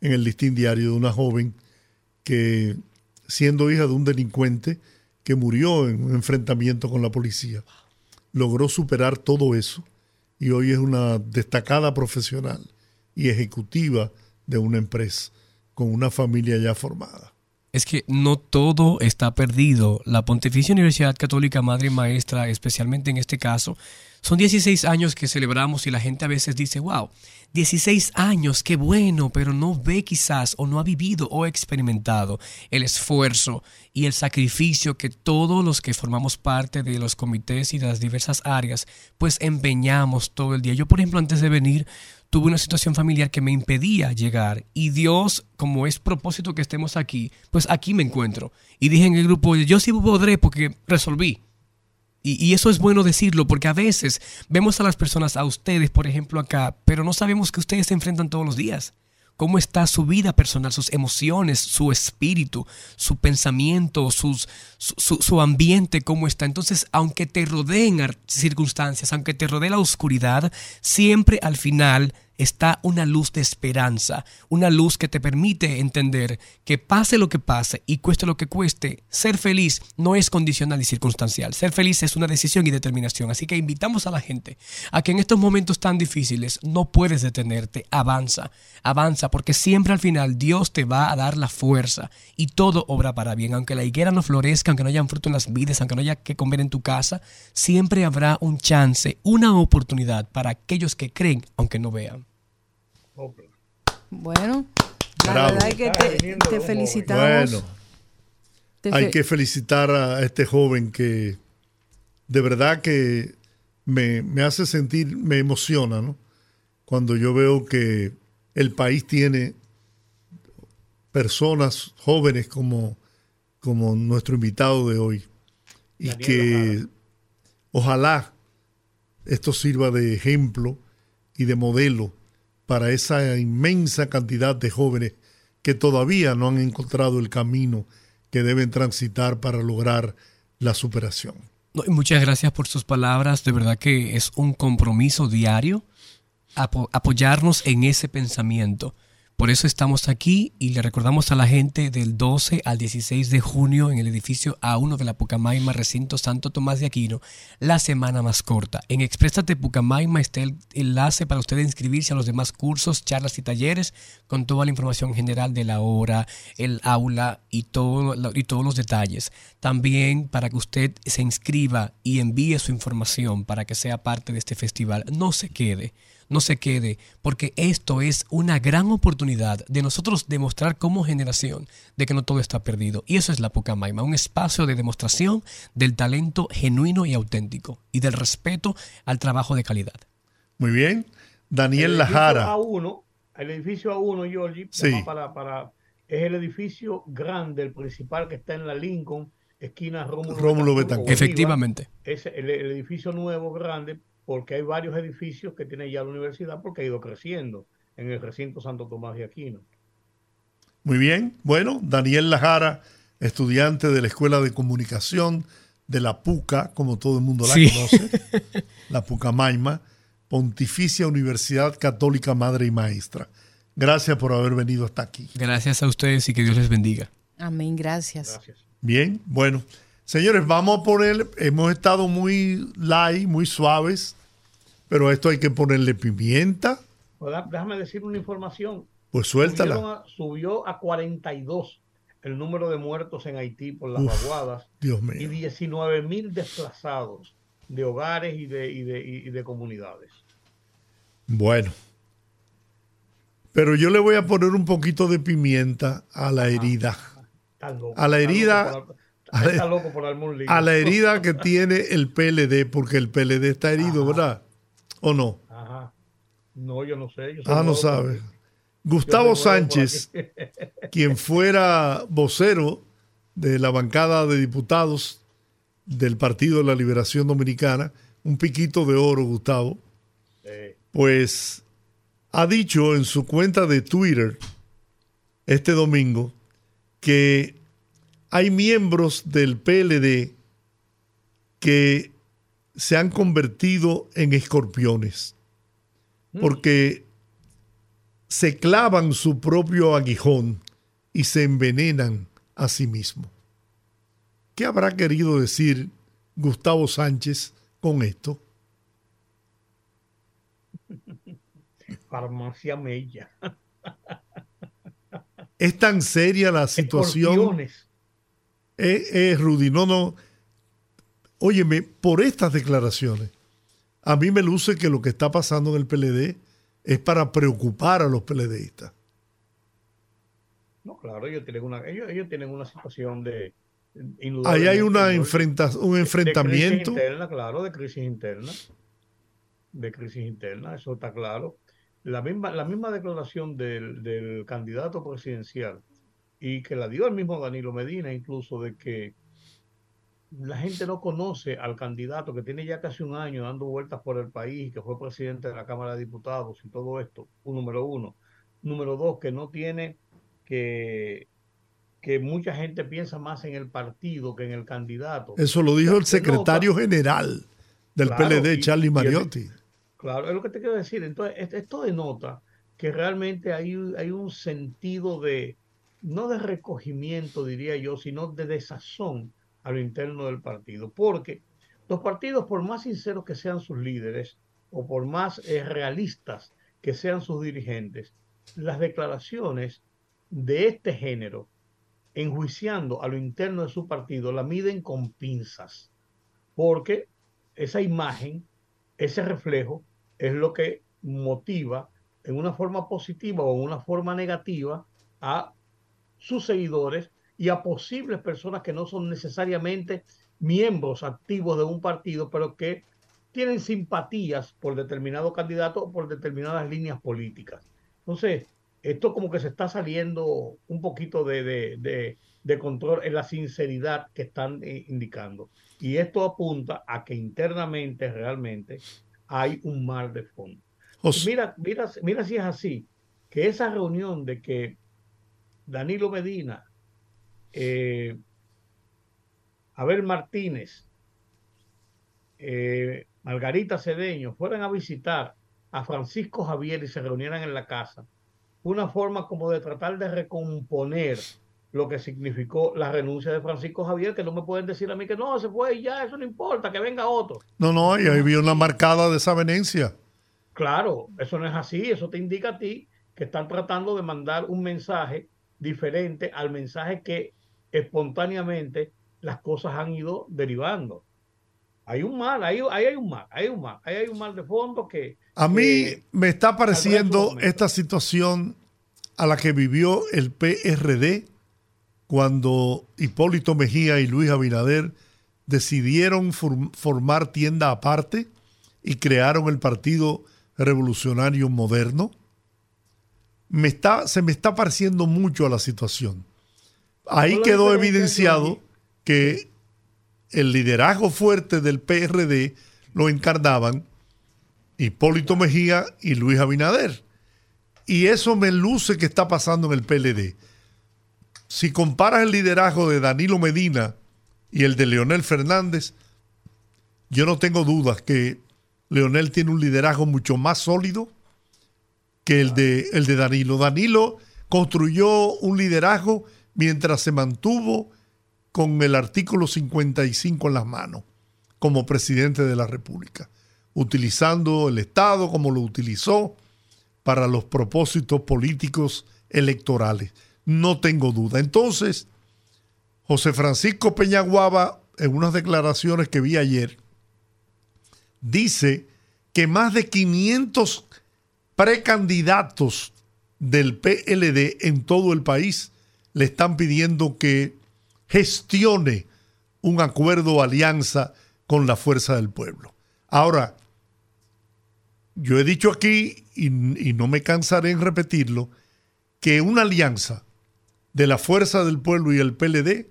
en el listín diario de una joven que, siendo hija de un delincuente que murió en un enfrentamiento con la policía, logró superar todo eso y hoy es una destacada profesional y ejecutiva de una empresa con una familia ya formada. Es que no todo está perdido. La Pontificia Universidad Católica Madre y Maestra, especialmente en este caso, son 16 años que celebramos y la gente a veces dice, wow, 16 años, qué bueno, pero no ve quizás o no ha vivido o experimentado el esfuerzo y el sacrificio que todos los que formamos parte de los comités y de las diversas áreas, pues empeñamos todo el día. Yo, por ejemplo, antes de venir, tuve una situación familiar que me impedía llegar y Dios, como es propósito que estemos aquí, pues aquí me encuentro. Y dije en el grupo, yo sí podré porque resolví. Y, y eso es bueno decirlo porque a veces vemos a las personas, a ustedes, por ejemplo, acá, pero no sabemos que ustedes se enfrentan todos los días. ¿Cómo está su vida personal, sus emociones, su espíritu, su pensamiento, sus, su, su- ambiente, cómo está? Entonces, aunque te rodeen circunstancias, aunque te rodee la oscuridad, siempre al final está una luz de esperanza, una luz que te permite entender que pase lo que pase y cueste lo que cueste, ser feliz no es condicional y circunstancial. Ser feliz es una decisión y determinación. Así que invitamos a la gente a que en estos momentos tan difíciles no puedes detenerte, avanza, avanza, porque siempre al final Dios te va a dar la fuerza y todo obra para bien. Aunque la higuera no florezca, aunque no haya fruto en las vides, aunque no haya que comer en tu casa, siempre habrá un chance, una oportunidad para aquellos que creen, aunque no vean. Bueno, la Bravo. verdad es que te, felicitamos. Bueno, hay que felicitar a este joven que de verdad que me, me hace sentir, me emociona, ¿no? Cuando yo veo que el país tiene personas jóvenes como, como nuestro invitado de hoy. Y que ojalá esto sirva de ejemplo y de modelo para esa inmensa cantidad de jóvenes que todavía no han encontrado el camino que deben transitar para lograr la superación. muchas gracias por sus palabras. De verdad que es un compromiso diario apoyarnos en ese pensamiento. Por eso estamos aquí y le recordamos a la gente del 12 al 16 de junio en el edificio A1 de la Pucamaima, recinto Santo Tomás de Aquino, la semana más corta. En Exprésate Pucamaima está el enlace para usted inscribirse a los demás cursos, charlas y talleres con toda la información general de la hora, el aula y, todo, y todos los detalles. También para que usted se inscriba y envíe su información para que sea parte de este festival. No se quede no se quede, porque esto es una gran oportunidad de nosotros demostrar como generación de que no todo está perdido. Y eso es la Pucamaima, un espacio de demostración del talento genuino y auténtico y del respeto al trabajo de calidad. Muy bien. Daniel Lajara. A1, el edificio A1, Georgie, para, para, es el edificio grande, el principal que está en la Lincoln, esquina Rómulo, Rómulo Efectivamente. Es el edificio nuevo, grande, porque hay varios edificios que tiene ya la universidad porque ha ido creciendo en el recinto Santo Tomás de Aquino. Muy bien, bueno, Daniel Lajara, estudiante de la Escuela de Comunicación de la PUCA, como todo el mundo la conoce, *laughs* la PUCA Maima, Pontificia Universidad Católica Madre y Maestra. Gracias por haber venido hasta aquí. Gracias a ustedes y que Dios les bendiga. Amén, gracias. Gracias. Bien, bueno. Señores, vamos a poner, hemos estado muy light, muy suaves, pero a esto hay que ponerle pimienta. Pues déjame decir una información. Pues suéltala. subió a 42 el número de muertos en Haití por las vaguadas. Dios mío. Y 19 mil desplazados de hogares y de, y de comunidades. Bueno. Pero yo le voy a poner un poquito de pimienta a la herida. a la herida a la herida que tiene el PLD, porque el PLD está herido, ¿verdad? ¿O no? Ajá. No, yo no sé. ah, no sabe. Gustavo Sánchez, *laughs* quien fuera vocero de la bancada de diputados del Partido de la Liberación Dominicana, un piquito de oro, Gustavo, pues ha dicho en su cuenta de Twitter este domingo que hay miembros del PLD que se han convertido en escorpiones mm. porque se clavan su propio aguijón y se envenenan a sí mismos. ¿Qué habrá querido decir Gustavo Sánchez con esto? *laughs* Farmacia Mella. Es tan seria la *laughs* situación. Eh, eh, Rudy, no, no. Óyeme, por estas declaraciones, a mí me luce que lo que está pasando en el PLD es para preocupar a los PLDistas. No, claro, ellos tienen una, ellos, tienen una situación de... Ahí hay una enfrenta, un enfrentamiento. De crisis interna, claro, de crisis interna. De crisis interna, eso está claro. La misma, la misma declaración del, del candidato presidencial y que la dio el mismo Danilo Medina, incluso de que la gente no conoce al candidato que tiene ya casi un año dando vueltas por el país, que fue presidente de la Cámara de Diputados y todo esto, un número uno. Número dos, que no tiene que, que mucha gente piensa más en el partido que en el candidato. Eso lo dijo el secretario general del PLD, Charlie Mariotti. claro, es lo que te quiero decir. Entonces, esto denota que realmente hay, hay un sentido de, no de recogimiento, diría yo, sino de desazón a lo interno del partido. Porque los partidos, por más sinceros que sean sus líderes o por más eh, realistas que sean sus dirigentes, las declaraciones de este género, enjuiciando a lo interno de su partido, la miden con pinzas. Porque esa imagen, ese reflejo, es lo que motiva en una forma positiva o en una forma negativa a sus seguidores y a posibles personas que no son necesariamente miembros activos de un partido, pero que tienen simpatías por determinado candidato o por determinadas líneas políticas. Entonces, esto como que se está saliendo un poquito de, de, de, de control en la sinceridad que están eh, indicando. Y esto apunta a que internamente realmente hay un mar de fondo. Mira, mira, mira si es así, que esa reunión de que Danilo Medina, eh, Abel Martínez, eh, Margarita Cedeño fueran a visitar a Francisco Javier y se reunieran en la casa, una forma como de tratar de recomponer lo que significó la renuncia de Francisco Javier, que no me pueden decir a mí que no, se fue y ya, eso no importa, que venga otro. No, no, y ahí había una marcada desavenencia. Claro, eso no es así, eso te indica a ti que están tratando de mandar un mensaje diferente al mensaje que espontáneamente las cosas han ido derivando. Hay un mal, ahí, ahí hay un mal, ahí hay un mal, ahí hay un mal de fondo que... A mí me está pareciendo esta situación a la que vivió el PRD cuando Hipólito Mejía y Luis Abinader decidieron form- formar tienda aparte y crearon el Partido Revolucionario Moderno. Me está, se me está pareciendo mucho a la situación. Ahí quedó evidenciado que el liderazgo fuerte del PRD lo encarnaban Hipólito Mejía y Luis Abinader. Y eso me luce que está pasando en el PLD. Si comparas el liderazgo de Danilo Medina y el de Leonel Fernández, yo no tengo dudas que Leonel tiene un liderazgo mucho más sólido que el de, el de Danilo. Danilo construyó un liderazgo mientras se mantuvo con el artículo 55 en las manos como presidente de la República, utilizando el Estado como lo utilizó para los propósitos políticos electorales. No tengo duda. Entonces, José Francisco Peñaguaba, en unas declaraciones que vi ayer, dice que más de 500 precandidatos del PLD en todo el país le están pidiendo que gestione un acuerdo o alianza con la fuerza del pueblo. Ahora, yo he dicho aquí, y, y no me cansaré en repetirlo, que una alianza de la fuerza del pueblo y el PLD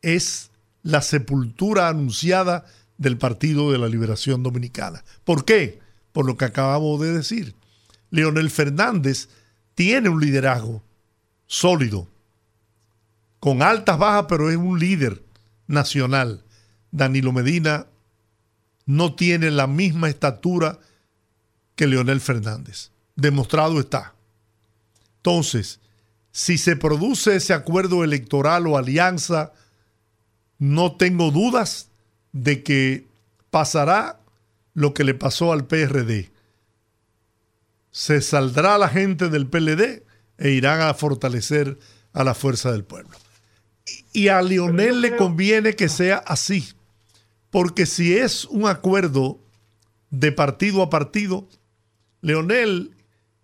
es la sepultura anunciada del Partido de la Liberación Dominicana. ¿Por qué? Por lo que acabamos de decir. Leonel Fernández tiene un liderazgo sólido, con altas bajas, pero es un líder nacional. Danilo Medina no tiene la misma estatura que Leonel Fernández. Demostrado está. Entonces, si se produce ese acuerdo electoral o alianza, no tengo dudas de que pasará lo que le pasó al PRD. Se saldrá la gente del PLD e irán a fortalecer a la fuerza del pueblo. Y a Lionel le conviene que sea así, porque si es un acuerdo de partido a partido, Leonel,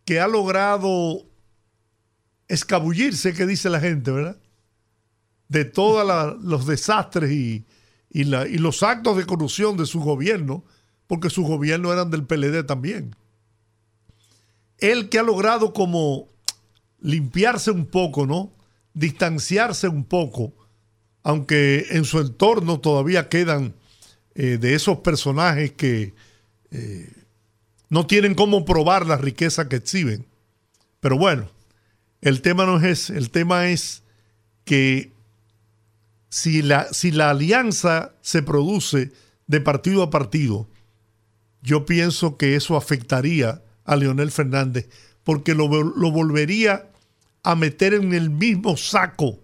que ha logrado escabullirse, que dice la gente, ¿verdad? De todos los desastres y, y, la, y, los actos de corrupción de su gobierno, porque sus gobiernos eran del PLD también. Él que ha logrado como limpiarse un poco, ¿no? Distanciarse un poco, aunque en su entorno todavía quedan eh, de esos personajes que eh, no tienen cómo probar la riqueza que exhiben. Pero bueno, el tema no es el tema es que si la, si la alianza se produce de partido a partido, yo pienso que eso afectaría a Leonel Fernández, porque lo, lo volvería a meter en el mismo saco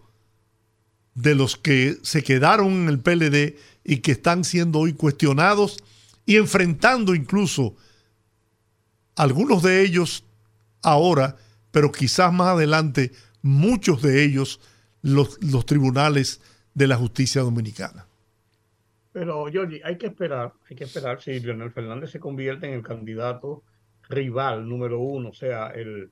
de los que se quedaron en el PLD y que están siendo hoy cuestionados y enfrentando incluso algunos de ellos ahora, pero quizás más adelante muchos de ellos los, los tribunales de la justicia dominicana. Pero, Jordi, hay que esperar, hay que esperar si Leonel Fernández se convierte en el candidato rival número uno, o sea, el,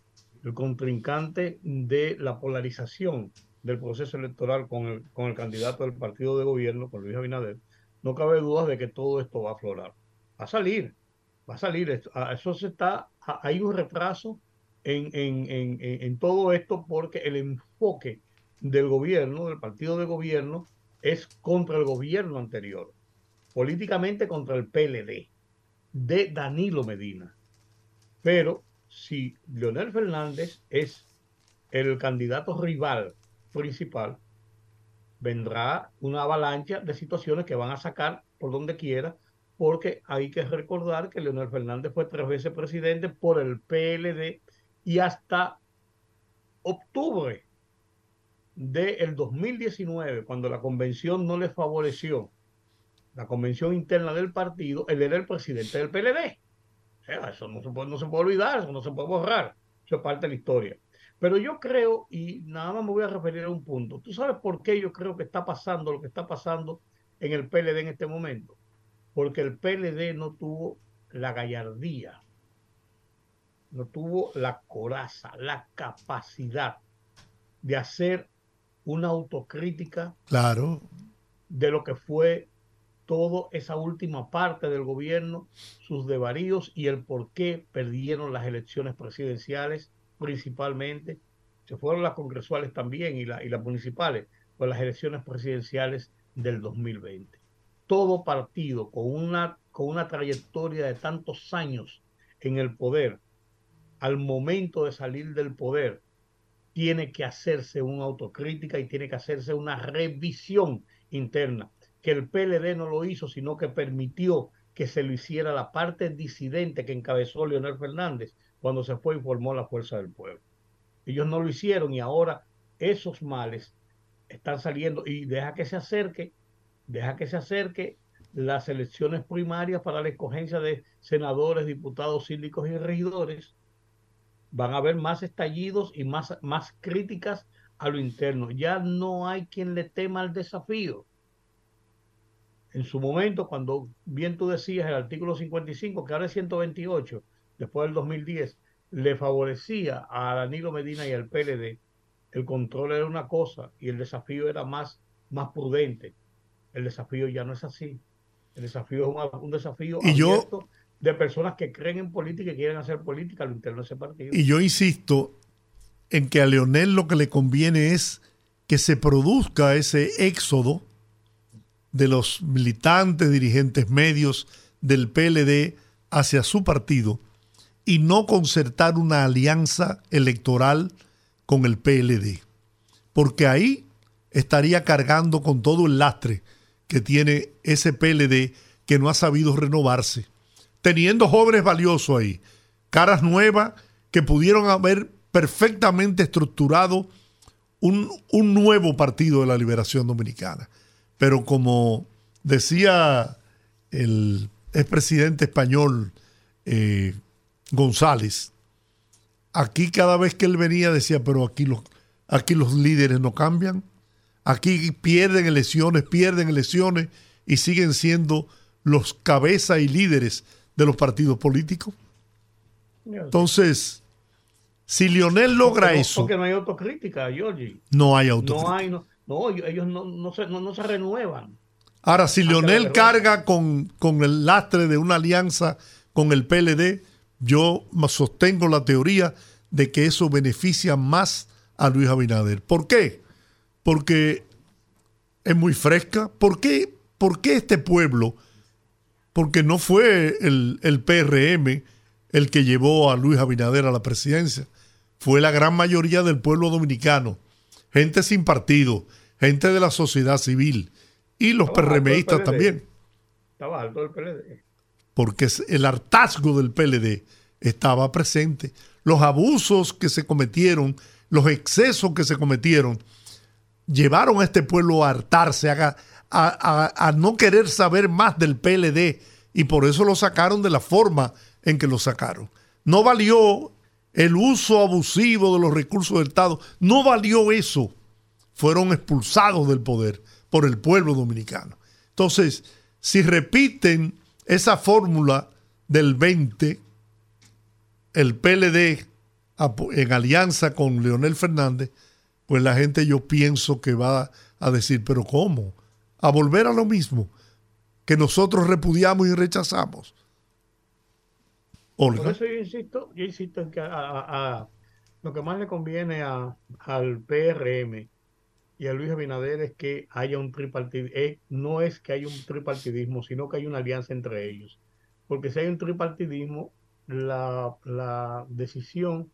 contrincante de la polarización del proceso electoral con el, con el candidato del partido de gobierno, con Luis Abinader, no cabe duda de que todo esto va a aflorar. Va a salir, va a salir. Eso se está, hay un retraso en, en, en- en todo esto porque el enfoque del gobierno, del partido de gobierno, es contra el gobierno anterior, políticamente contra el PLD de Danilo Medina. Pero si Leonel Fernández es el candidato rival principal, vendrá una avalancha de situaciones que van a sacar por donde quiera, porque hay que recordar que Leonel Fernández fue tres veces presidente por el PLD y hasta octubre del 2019, cuando la convención no le favoreció, la convención interna del partido, él era el presidente del PLD. O sea, eso no se, puede, no se puede olvidar, eso no se puede borrar, eso es parte de la historia. Pero yo creo, y nada más me voy a referir a un punto, ¿tú sabes por qué yo creo que está pasando lo que está pasando en el PLD en este momento? Porque el PLD no tuvo la gallardía, no tuvo la coraza, la capacidad de hacer una autocrítica Claro. de lo que fue toda esa última parte del gobierno, sus devaríos y el por qué perdieron las elecciones presidenciales principalmente. Se fueron las congresuales también y, y las municipales, con las elecciones presidenciales del 2020. Todo partido con una, con una trayectoria de tantos años en el poder, al momento de salir del poder, tiene que hacerse una autocrítica y tiene que hacerse una revisión interna, que el PLD no lo hizo, sino que permitió que se lo hiciera la parte disidente que encabezó Leonel Fernández cuando se fue y formó la Fuerza del Pueblo. Ellos no lo hicieron y ahora esos males están saliendo y deja que se acerque, deja que se acerque las elecciones primarias para la escogencia de senadores, diputados, síndicos y regidores van a haber más estallidos y más, más críticas a lo interno. Ya no hay quien le tema al desafío. En su momento, cuando bien tú decías el artículo 55, que ahora es 128, después del 2010, le favorecía a Danilo Medina y al PLD, el control era una cosa y el desafío era más, más prudente. El desafío ya no es así. El desafío es un, un desafío Y yo- abierto de personas que creen en política y quieren hacer política a lo interno de ese partido. Y yo insisto en que a Leonel lo que le conviene es que se produzca ese éxodo de los militantes, dirigentes medios del PLD hacia su partido y no concertar una alianza electoral con el PLD. Porque ahí estaría cargando con todo el lastre que tiene ese PLD que no ha sabido renovarse teniendo jóvenes valiosos ahí, caras nuevas que pudieron haber perfectamente estructurado un, un nuevo partido de la liberación dominicana. Pero como decía el expresidente español eh, González, aquí cada vez que él venía decía, pero aquí los, aquí los líderes no cambian, aquí pierden elecciones, pierden elecciones y siguen siendo los cabezas y líderes de los partidos políticos. Entonces, si Lionel logra Porque no- eso, Porque no hay autocrítica, Georgie. no hay No autocrítica. hay, no, no, ellos no, no, se, no, no se renuevan. Ahora, si Ah, claro, carga con, con el lastre de una alianza con el PLD, yo sostengo la teoría de que eso beneficia más a Luis Abinader. ¿Por qué? Porque es muy fresca. ¿Por qué, por qué este pueblo? Porque no fue el, el PRM el que llevó a Luis Abinader a la presidencia. Fue la gran mayoría del pueblo dominicano. Gente sin partido, gente de la sociedad civil y los PRMistas también. Estaba alto el PLD. Porque el hartazgo del PLD estaba presente. Los abusos que se cometieron, los excesos que se cometieron, llevaron a este pueblo a hartarse, a, a- a- a no querer saber más del PLD y por eso lo sacaron de la forma en que lo sacaron. No valió el uso abusivo de los recursos del Estado, no valió eso. Fueron expulsados del poder por el pueblo dominicano. Entonces, si repiten esa fórmula del 20, el PLD en alianza con Leonel Fernández, pues la gente yo pienso que va a decir, pero ¿cómo? A volver a lo mismo que nosotros repudiamos y rechazamos. Por eso yo insisto, yo insisto en que a, lo que más le conviene a, al PRM y a Luis Abinader es que haya un tripartidismo. Eh, no es que haya un tripartidismo, sino que hay una alianza entre ellos. Porque si hay un tripartidismo, la, la decisión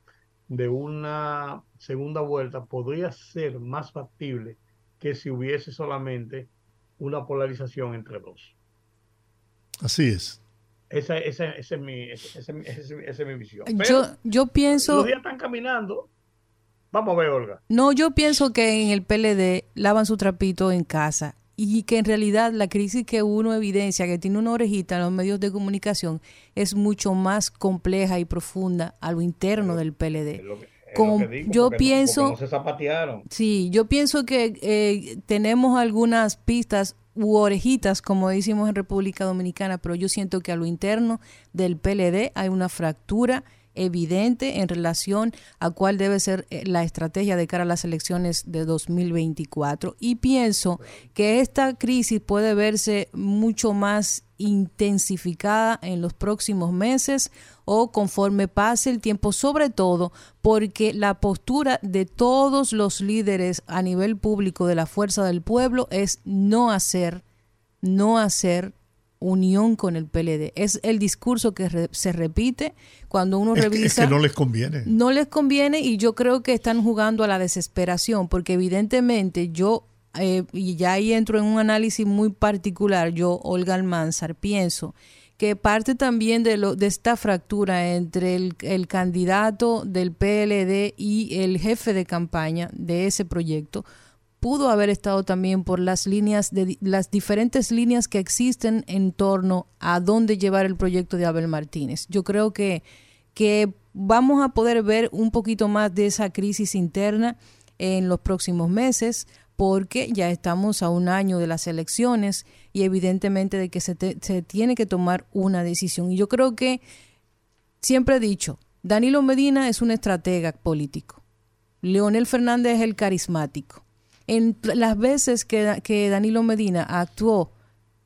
de una segunda vuelta podría ser más factible que si hubiese solamente una polarización entre dos. Así es. Esa, esa, esa es, mi, esa, esa, es mi visión. yo, yo pienso... Los días están caminando. Vamos a ver, Olga. No, yo pienso que en el PLD lavan su trapito en casa y que en realidad la crisis que uno evidencia, que tiene una orejita en los medios de comunicación, es mucho más compleja y profunda a lo interno del PLD. yo pienso, sí, yo pienso que eh, tenemos algunas pistas u orejitas, como decimos en República Dominicana, pero yo siento que a lo interno del PLD hay una fractura evidente en relación a cuál debe ser eh, la estrategia de cara a las elecciones de 2024. Y pienso que esta crisis puede verse mucho más intensificada en los próximos meses o conforme pase el tiempo, sobre todo porque la postura de todos los líderes a nivel público de la fuerza del pueblo es no hacer, no hacer unión con el PLD. Es el discurso que se repite cuando uno revisa. Que, no les conviene. No les conviene y yo creo que están jugando a la desesperación porque evidentemente yo, eh, y ya ahí entro en un análisis muy particular, yo, Olga Almanzar, pienso que parte también de, lo, de esta fractura entre el, el candidato del PLD y el jefe de campaña de ese proyecto pudo haber estado también por las líneas de las diferentes líneas que existen en torno a dónde llevar el proyecto de Abel Martínez. Yo creo que, que vamos a poder ver un poquito más de esa crisis interna en los próximos meses porque ya estamos a un año de las elecciones y evidentemente de que se, se tiene que tomar una decisión. Y yo creo que siempre he dicho, Danilo Medina es un estratega político. Leonel Fernández es el carismático en las veces que, Danilo Medina actuó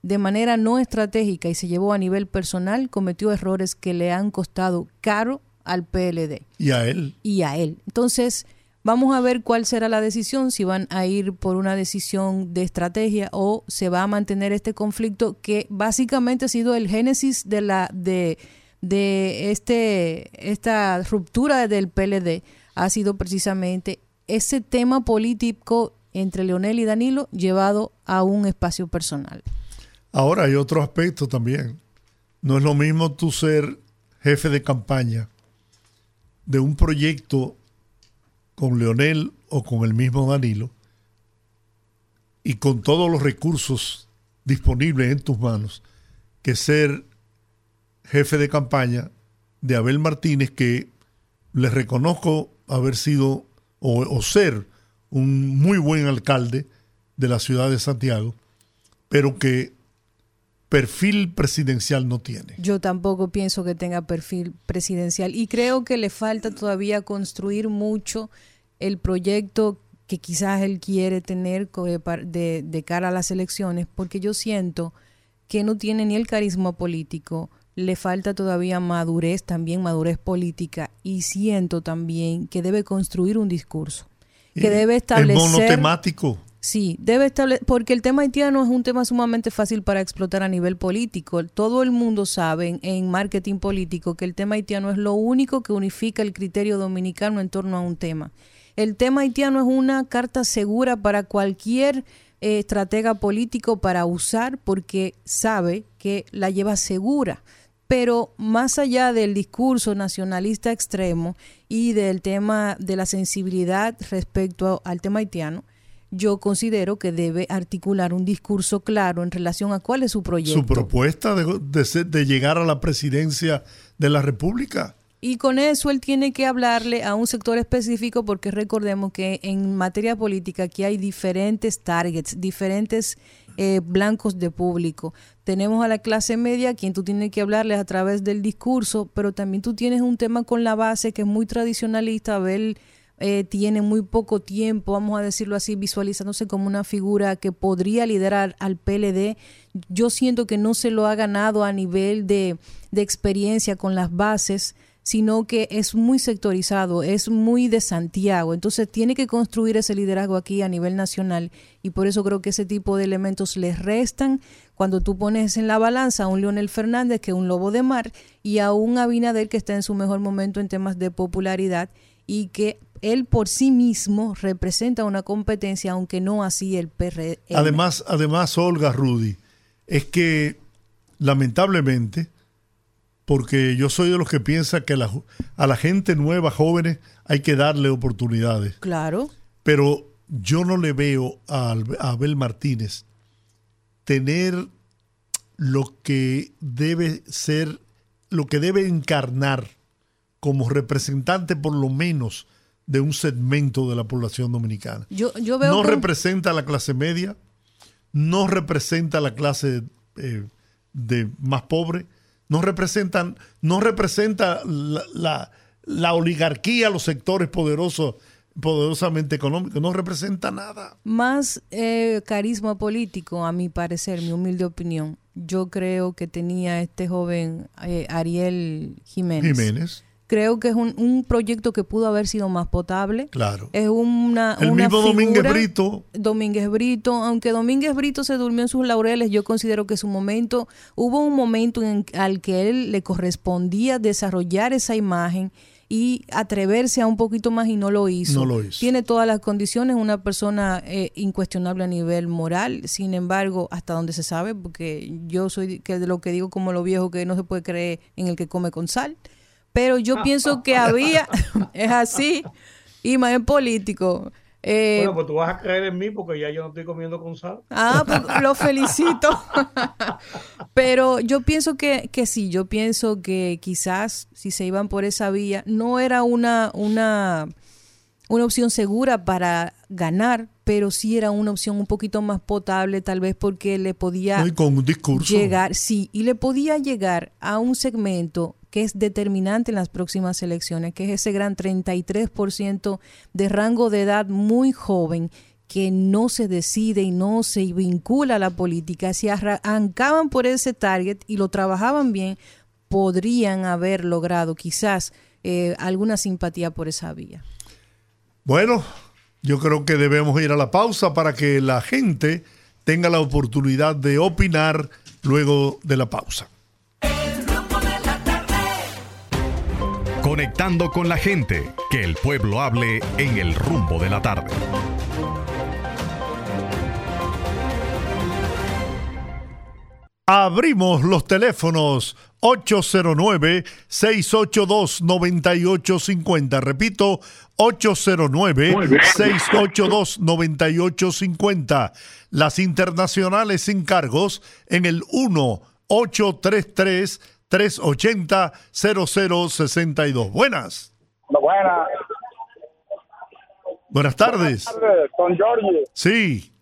de manera no estratégica y se llevó a nivel personal, cometió errores que le han costado caro al PLD. Y a él. Y a él. Entonces, vamos a ver cuál será la decisión, si van a ir por una decisión de estrategia o se va a mantener este conflicto que básicamente ha sido el génesis de la de, de este esta ruptura del PLD ha sido precisamente ese tema político entre Leonel y Danilo llevado a un espacio personal. Ahora hay otro aspecto también. No es lo mismo tú ser jefe de campaña de un proyecto con Leonel o con el mismo Danilo y con todos los recursos disponibles en tus manos que ser jefe de campaña de Abel Martínez que le reconozco haber sido o, o ser un muy buen alcalde de la ciudad de Santiago, pero que perfil presidencial no tiene. Yo tampoco pienso que tenga perfil presidencial y creo que le falta todavía construir mucho el proyecto que quizás él quiere tener de, de cara a las elecciones, porque yo siento que no tiene ni el carisma político, le falta todavía madurez, también madurez política, y siento también que debe construir un discurso que debe establecer... El monotemático. Sí, debe establecer, porque el tema haitiano es un tema sumamente fácil para explotar a nivel político. Todo el mundo sabe en, marketing político que el tema haitiano es lo único que unifica el criterio dominicano en torno a un tema. El tema haitiano es una carta segura para cualquier eh, estratega político para usar porque sabe que la lleva segura pero más allá del discurso nacionalista extremo y del tema de la sensibilidad respecto al tema haitiano, yo considero que debe articular un discurso claro en relación a cuál es su proyecto. Su propuesta de, de, llegar a la presidencia de la República. Y con eso él tiene que hablarle a un sector específico porque recordemos que en materia política aquí hay diferentes targets, diferentes eh, blancos de público. Tenemos a la clase media, quien tú tienes que hablarles a través del discurso, pero también tú tienes un tema con la base que es muy tradicionalista, Abel, eh, tiene muy poco tiempo, vamos a decirlo así, visualizándose como una figura que podría liderar al PLD. Yo siento que no se lo ha ganado a nivel de, de experiencia con las bases sino que es muy sectorizado, es muy de Santiago. Entonces tiene que construir ese liderazgo aquí a nivel nacional y por eso creo que ese tipo de elementos les restan cuando tú pones en la balanza a un Leonel Fernández que es un lobo de mar y a un Abinader que está en su mejor momento en temas de popularidad y que él por sí mismo representa una competencia, aunque no así el PRD. Además, además, Olga Rudy, es que lamentablemente porque yo soy de los que piensa que a la, a la gente nueva, jóvenes, hay que darle oportunidades. Claro. Pero yo no le veo a, a Abel Martínez tener lo que debe ser, lo que debe encarnar como representante por lo menos de un segmento de la población dominicana. Yo, yo veo no que- representa a la clase media, no representa a la clase eh, de más pobre, no representan, no representa la, la- la oligarquía, los sectores poderosos, poderosamente económicos, no representa nada. más eh, carisma político, a mi parecer, mi humilde opinión. Yo creo que tenía este joven eh, Ariel Jiménez. Jiménez, Creo que es un, un proyecto que pudo haber sido más potable. claro. Es una, El una mismo Domínguez figura- Brito, Domínguez Brito, aunque Domínguez Brito se durmió en sus laureles, yo considero que su momento, hubo un momento en, al que él le correspondía desarrollar esa imagen y atreverse a un poquito más y no lo hizo. No lo hizo. Tiene todas las condiciones, una persona eh, incuestionable a nivel moral, sin embargo, hasta donde se sabe, porque yo soy que de lo que digo como lo viejo que no se puede creer en el que come con sal, pero yo pienso que había, *laughs* es así, y más en político. Eh, Bueno, pues tú vas a creer en mí porque ya yo no estoy comiendo con sal. Ah, pues lo *laughs* felicito. *laughs* Pero yo pienso que, que sí, yo pienso que quizás si se iban por esa vía, no era una, una, una opción segura para ganar, pero sí era una opción un poquito más potable, tal vez porque le podía ¿no? con un discurso. llegar, sí, y le podía llegar a un segmento que es determinante en las próximas elecciones, que es ese gran 33% de rango de edad muy joven que no se decide y no se vincula a la política. Si arrancaban por ese target y lo trabajaban bien, podrían haber logrado quizás eh, alguna simpatía por esa vía. Bueno, yo creo que debemos ir a la pausa para que la gente tenga la oportunidad de opinar luego de la pausa. Conectando con la gente, que el pueblo hable en el rumbo de la tarde. Abrimos los teléfonos 809-682-9850. Repito, 809-682-9850. Las internacionales sin cargos en el 1-833-380-0062. Buenas. Buenas Buenas tardes. tardes, don Giorgi. Sí.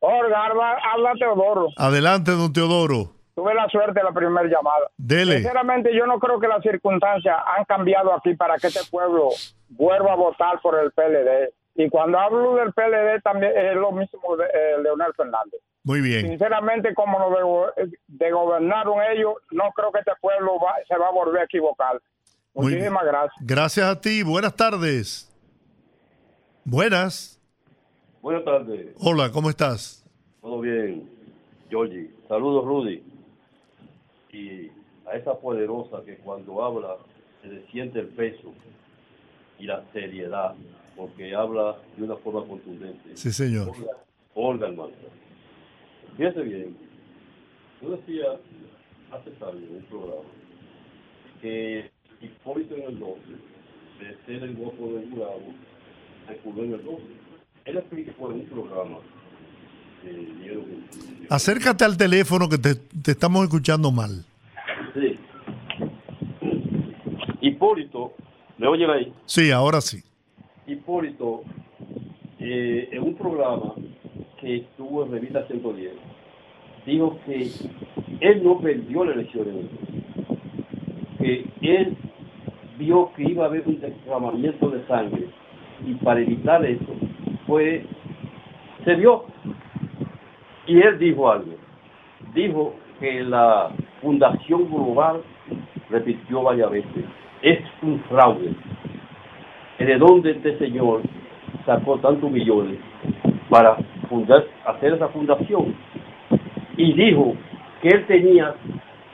Olga, habla, habla Teodoro. adelante, don Teodoro. Tuve la suerte de la primera llamada. Dele. Sinceramente, yo no creo que las circunstancias han cambiado aquí para que este pueblo vuelva a votar por el PLD. Y cuando hablo del PLD también es lo mismo de eh, Leonel Fernández. Muy bien. Sinceramente, como lo de, go- de gobernaron ellos, no creo que este pueblo va- se va a volver a equivocar. Muy bien. Muchísimas gracias. Gracias a ti. Buenas tardes. Buenas. Buenas tardes, Hola, ¿cómo estás? todo bien, Georgie. Saludos, Rudy. Y a esa poderosa que cuando habla se le siente el peso y la seriedad, porque habla de una forma contundente. Sí, señor. Olga, Olga. Fíjese bien, yo decía hace años en un programa que Hipólito en el 12, de ser el voto del jurado, se curó en el 12. Él explicó en un programa Acércate al teléfono que te, te estamos escuchando mal. Sí. Hipólito, ¿me oyen ahí? Sí, ahora sí. Hipólito, eh, en un programa que estuvo en Revista 110, dijo que él no perdió la elección en el 12, que él vio que iba a haber un derramamiento de sangre y para evitar eso, fue, se vio. Y él dijo algo. Dijo que la Fundación Global repitió varias veces, es un fraude. ¿De dónde este señor sacó tantos millones para hacer esa fundación? Y dijo que él tenía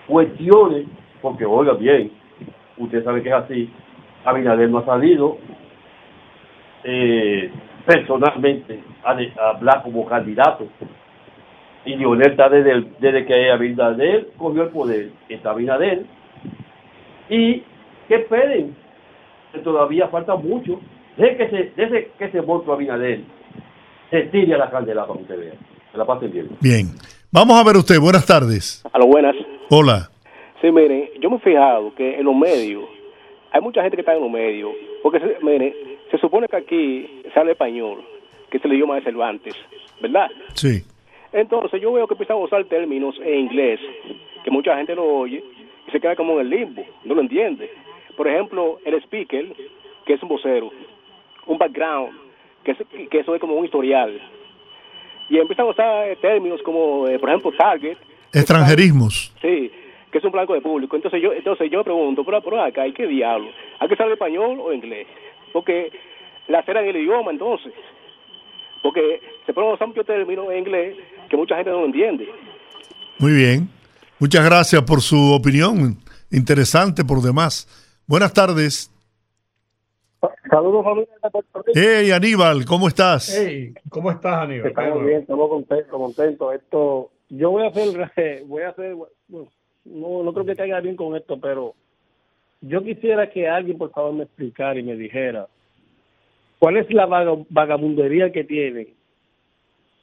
cuestiones, porque oiga bien, usted sabe que es así, Abinader no ha salido eh, personalmente a, hablar como candidato. Y Lionel está desde, desde que Abinader cogió el poder, está Abinader. Y que esperen, que todavía falta mucho. Desde que se, que se votó a Abinader, se tire a la candela para que usted vea. Que la pasen bien. Bien. Vamos a ver usted. Buenas tardes. A lo buenas. Hola. Sí, miren, yo me he fijado que en los medios, hay mucha gente que está en los medios, porque, se, miren, se supone que aquí sale español, que es el idioma de Cervantes, ¿verdad? Sí. Entonces yo veo que empiezan a usar términos en inglés, que mucha gente lo oye, y se queda como en el limbo, no lo entiende. Por ejemplo, el speaker, que es un vocero, un background, que, es- que eso es como un historial. Y empiezan a usar eh, términos como, eh, por ejemplo, target, Extranjerismos. Sí, que es un blanco de público. Entonces yo entonces yo me pregunto, pero, pero acá, ¿y qué diablo? ¿Hay que saber español o inglés? Porque la será en el idioma, entonces. Porque se ponen usar muchos términos en inglés que mucha gente no entiende. Muy bien. Muchas gracias por su opinión. Interesante por demás. Buenas tardes. Saludos familia de Puerto Rico. Hey Aníbal, ¿cómo estás? Hey, ¿cómo estás, Aníbal? Estamos bien, estamos contentos, contentos. Esto, yo voy a hacer, *laughs* voy a hacer, bueno, no, no creo que caiga bien con esto, pero yo quisiera que alguien, por favor, me explicara y me dijera cuál es la vaga- vagabundería que tiene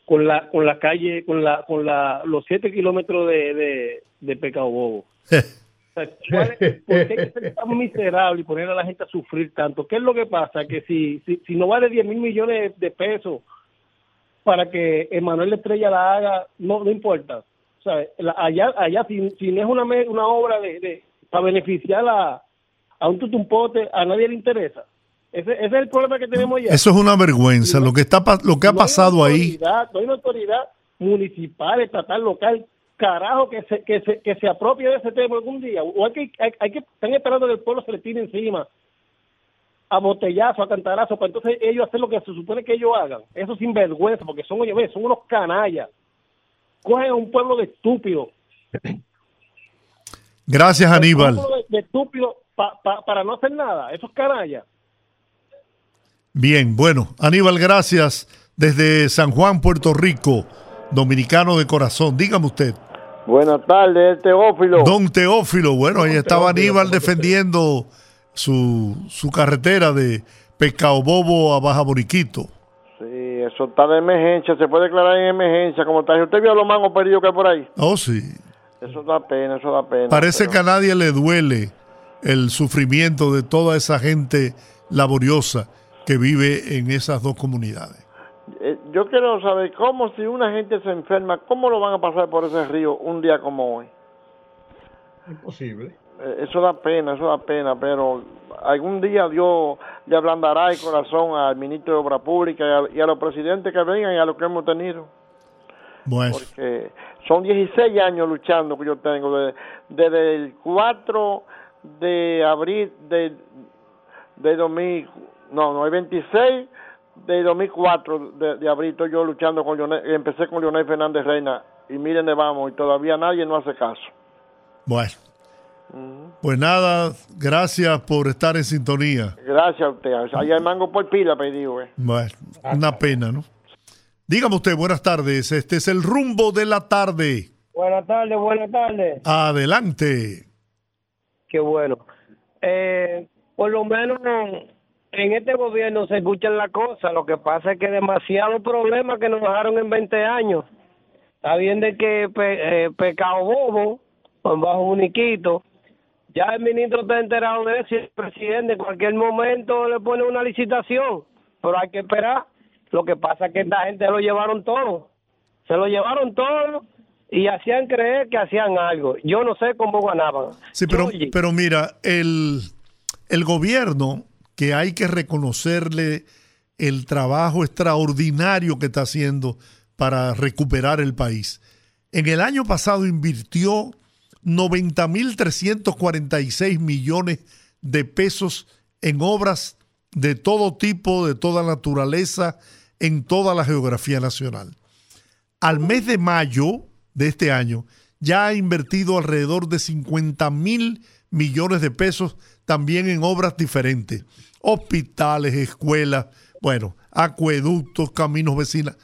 con la, con la calle, con la, con la, los siete kilómetros de, de, de Pecado Bobo. *laughs* Sea, ¿cuál es- *laughs* ¿Por qué ser tan miserable y poner a la gente a sufrir tanto? ¿Qué es lo que pasa? Que si, si, si no vale 10 mil millones de pesos para que Emanuel Estrella la haga, no, no importa. O sea, allá, allá si, si no es una, una obra de, de- para beneficiar a, a un tutumpote, a nadie le interesa. Ese, ese es el problema que tenemos ya. Eso es una vergüenza. Lo que está lo que ha No pasado ahí. No hay una autoridad municipal, estatal, local, carajo, que se, que se, que se apropie de ese tema algún día. O hay que, hay, hay que, están esperando que el pueblo se le tire encima a botellazo, a cantarazo, para entonces ellos hacer lo que se supone que ellos hagan. Eso sin vergüenza, porque son, oye, ve, son unos canallas. Cogen a un pueblo de estúpidos. Gracias Aníbal. Un pueblo de, de estúpidos pa- pa- para no hacer nada. Esos canallas. Bien, bueno, Aníbal, gracias desde San Juan, Puerto Rico, dominicano de corazón. Dígame usted. Buenas tardes, Teófilo. Don Teófilo, bueno, ahí estaba Aníbal defendiendo su, su carretera de Pescado Bobo a Baja Boriquito. Sí, eso está de emergencia, se puede declarar en emergencia. Como tal, ¿usted vio los mangos perdidos que hay por ahí? Oh, sí. Eso da pena, eso da pena. Parece pero- que a nadie le duele el sufrimiento de toda esa gente laboriosa que vive en esas dos comunidades. Yo quiero saber cómo si una gente se enferma, ¿cómo lo van a pasar por ese río un día como hoy? Imposible. Eh, Eso da pena, eso da pena, pero algún día Dios le ablandará el corazón al ministro de Obra Pública y a, y a los presidentes que vengan y a los que hemos tenido. Bueno, Porque son 16 años luchando que yo tengo, de- desde el 4 de abril de, de 2000, no, no, el 26 de 2004 de, de abril estoy yo luchando con Leonel, empecé con Leonel Fernández Reina y miren de vamos y todavía nadie no hace caso. bueno. Pues nada, gracias por estar en sintonía. Gracias a usted. Ahí hay mango por pila, pedido. Eh. Bueno, una pena, ¿no? Dígame usted, buenas tardes. Este es el rumbo de la tarde. Buenas tardes, buenas tardes. Adelante. Qué bueno. Eh, por lo menos en este gobierno se escuchan las cosas. Lo que pasa es que demasiados problemas que nos dejaron en 20 años. Está bien de que pe- eh, pecado bobo, pues bajo uniquito. Ya el ministro está enterado de eso y el presidente en cualquier momento le pone una licitación. Pero hay que esperar. Lo que pasa es que esta gente lo llevaron todo. Se lo llevaron todo y hacían creer que hacían algo. Yo no sé cómo ganaban. Sí, pero, pero mira, el, el gobierno, que hay que reconocerle el trabajo extraordinario que está haciendo para recuperar el país. En el año pasado invirtió 90.346 millones de pesos en obras de todo tipo, de toda naturaleza, en toda la geografía nacional. Al mes de mayo de este año ya ha invertido alrededor de 50 mil millones de pesos también en obras diferentes, hospitales, escuelas, bueno, acueductos, caminos vecinos.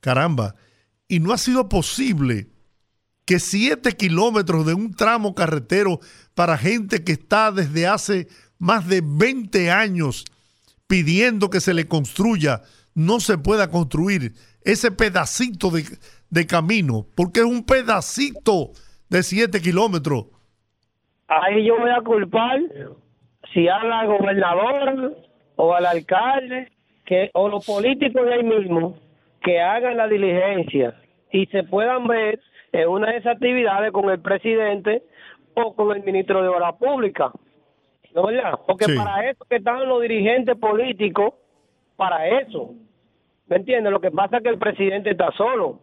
Caramba, y no ha sido posible que siete kilómetros de un tramo carretero para gente que está desde hace más de 20 años pidiendo que se le construya, no se pueda construir ese pedacito de, de camino, porque es un pedacito de siete kilómetros. Ahí yo voy a culpar si habla al gobernador o al alcalde que o los políticos de ahí mismo que hagan la diligencia y se puedan ver en una de esas actividades con el presidente o con el ministro de Obras Públicas. ¿No verdad? Porque Sí. para eso que están los dirigentes políticos, para eso. ¿Me entiendes? Lo que pasa es que el presidente está solo.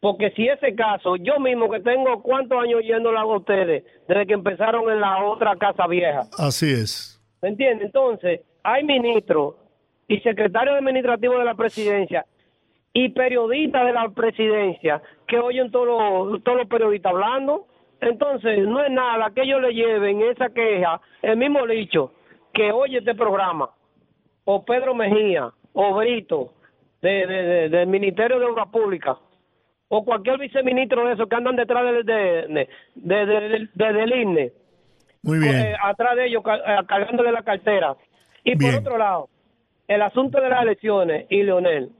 Porque si ese caso, yo mismo que tengo cuántos años yéndolo a ustedes, desde que empezaron en la otra casa vieja. Así es. ¿Me entiende? Entonces, hay ministros y secretarios administrativos de la presidencia y periodistas de la presidencia que oyen todos los, todos los periodistas hablando. Entonces, no es nada que ellos le lleven esa queja, el mismo dicho, que oye este programa, o Pedro Mejía, o Brito, de, de- de- del Ministerio de Obras Públicas, o cualquier viceministro de esos que andan detrás de, de, de- de- de- de- del INE Muy bien. eh, atrás de ellos eh, cargándole la cartera. Y por otro lado, el asunto de las elecciones y Leonel.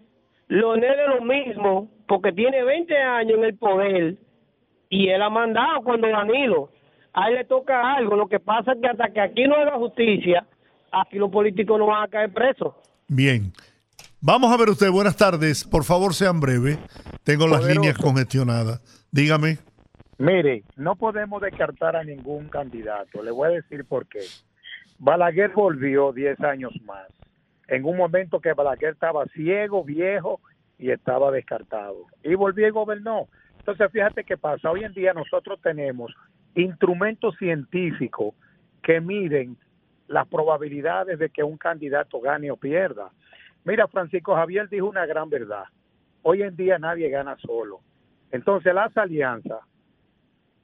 Leonel es lo mismo porque tiene 20 años en el poder y él ha mandado cuando Danilo. A él le toca algo. Lo que pasa es que hasta que aquí no haga justicia, aquí los políticos no van a caer presos. Bien. Vamos a ver usted, buenas tardes. Por favor, sean breves. Tengo las Poderoso. líneas congestionadas. Dígame. Mire, no podemos descartar a ningún candidato. Le voy a decir por qué. Balaguer volvió 10 años más. En un momento que Balaguer estaba ciego, viejo y estaba descartado. Y volvió y gobernó. Entonces, fíjate qué pasa. Hoy en día nosotros tenemos instrumentos científicos que miden las probabilidades de que un candidato gane o pierda. Mira, Francisco Javier dijo una gran verdad. Hoy en día nadie gana solo. Entonces las alianzas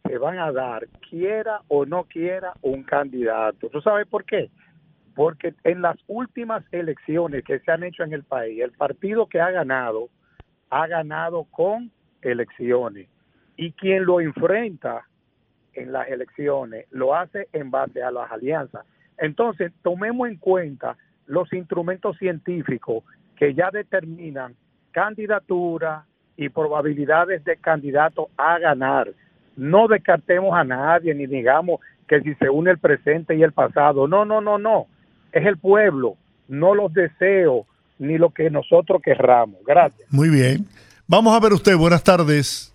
se van a dar, quiera o no quiera un candidato. ¿Tú sabes por qué? Porque en las últimas elecciones que se han hecho en el país, el partido que ha ganado, ha ganado con elecciones. Y quien lo enfrenta en las elecciones lo hace en base a las alianzas. Entonces, tomemos en cuenta los instrumentos científicos que ya determinan candidatura y probabilidades de candidato a ganar. No descartemos a nadie ni digamos que si se une el presente y el pasado. No, no, no, no. Es el pueblo, no los deseos ni lo que nosotros querramos. Gracias. Muy bien. Vamos a ver usted, buenas tardes.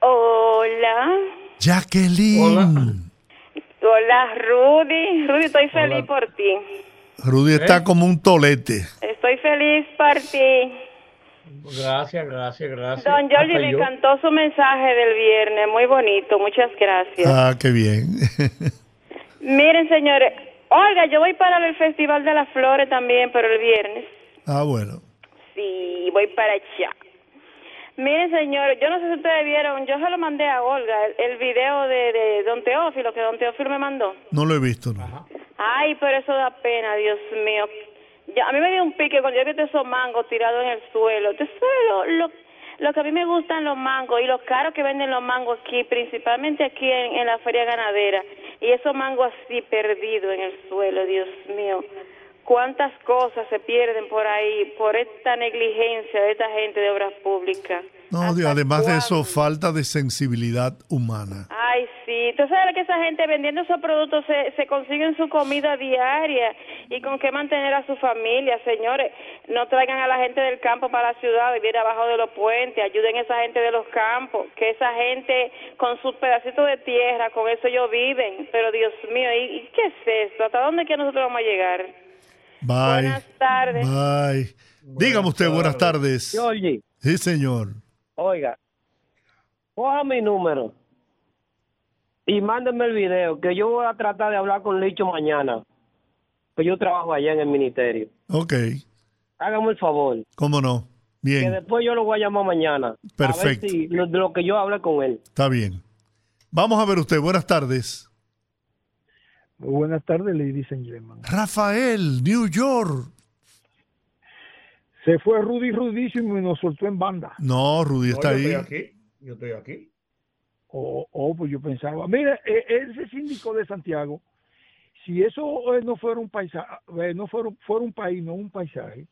Hola. Jacqueline. Hola, Rudy. Rudy, estoy feliz por ti. Rudy está como un tolete. Estoy feliz por ti. Gracias, gracias, gracias. Don Jordi, yo. encantó su mensaje del viernes. Muy bonito. Muchas gracias. Ah, qué bien. *laughs* Miren, señores. Oiga, yo voy para el Festival de las Flores también, pero el viernes. ah, bueno. Sí, voy para allá. Miren, señores, yo no sé si ustedes vieron, yo se lo mandé a Olga, el, el video de, de Don Teófilo, que Don Teófilo me mandó. No lo he visto. no. Ay, pero eso da pena, Dios mío. A mí me dio un pique cuando yo vi esos mangos tirados en el suelo. Usted sabe lo, lo, lo que a mí me gustan los mangos y los caros que venden los mangos aquí, principalmente aquí en, en la feria ganadera. Y esos mangos así perdidos en el suelo, Dios mío. Cuántas cosas se pierden por ahí por esta negligencia de esta gente de obras públicas. No, ¿Hasta además de eso, falta de sensibilidad humana. Ay, sí. Tú sabes que esa gente vendiendo esos productos se, se consiguen su comida diaria y con qué mantener a su familia, señores. No traigan a la gente del campo para la ciudad, vivir abajo de los puentes, ayuden a esa gente de los campos, que esa gente con sus pedacitos de tierra, con eso ellos viven. Pero Dios mío, ¿y, y qué es esto? ¿Hasta dónde que nosotros vamos a llegar? Bye. Buenas tardes. Bye. Dígame usted, buenas tardes. Oye, Sí, señor. Oiga, coja mi número y mándenme el video que yo voy a tratar de hablar con Licho mañana. Pues yo trabajo allá en el ministerio. Ok, Hágame el favor. cómo no. Que Bien, después yo lo voy a llamar mañana. Perfecto. A ver si lo, de lo que yo hablé con él. está bien. Vamos a ver usted, buenas tardes. Muy buenas tardes, and gentlemen. Rafael, New York. Se fue Rudy Rudísimo y nos soltó en banda. No, Rudy está yo ahí. estoy aquí. Yo estoy aquí. Oh, oh, pues yo pensaba, mire, eh, ese síndico de Santiago, si eso eh, no fuera un paisaje, no fuera, fuera un país, no un paisaje,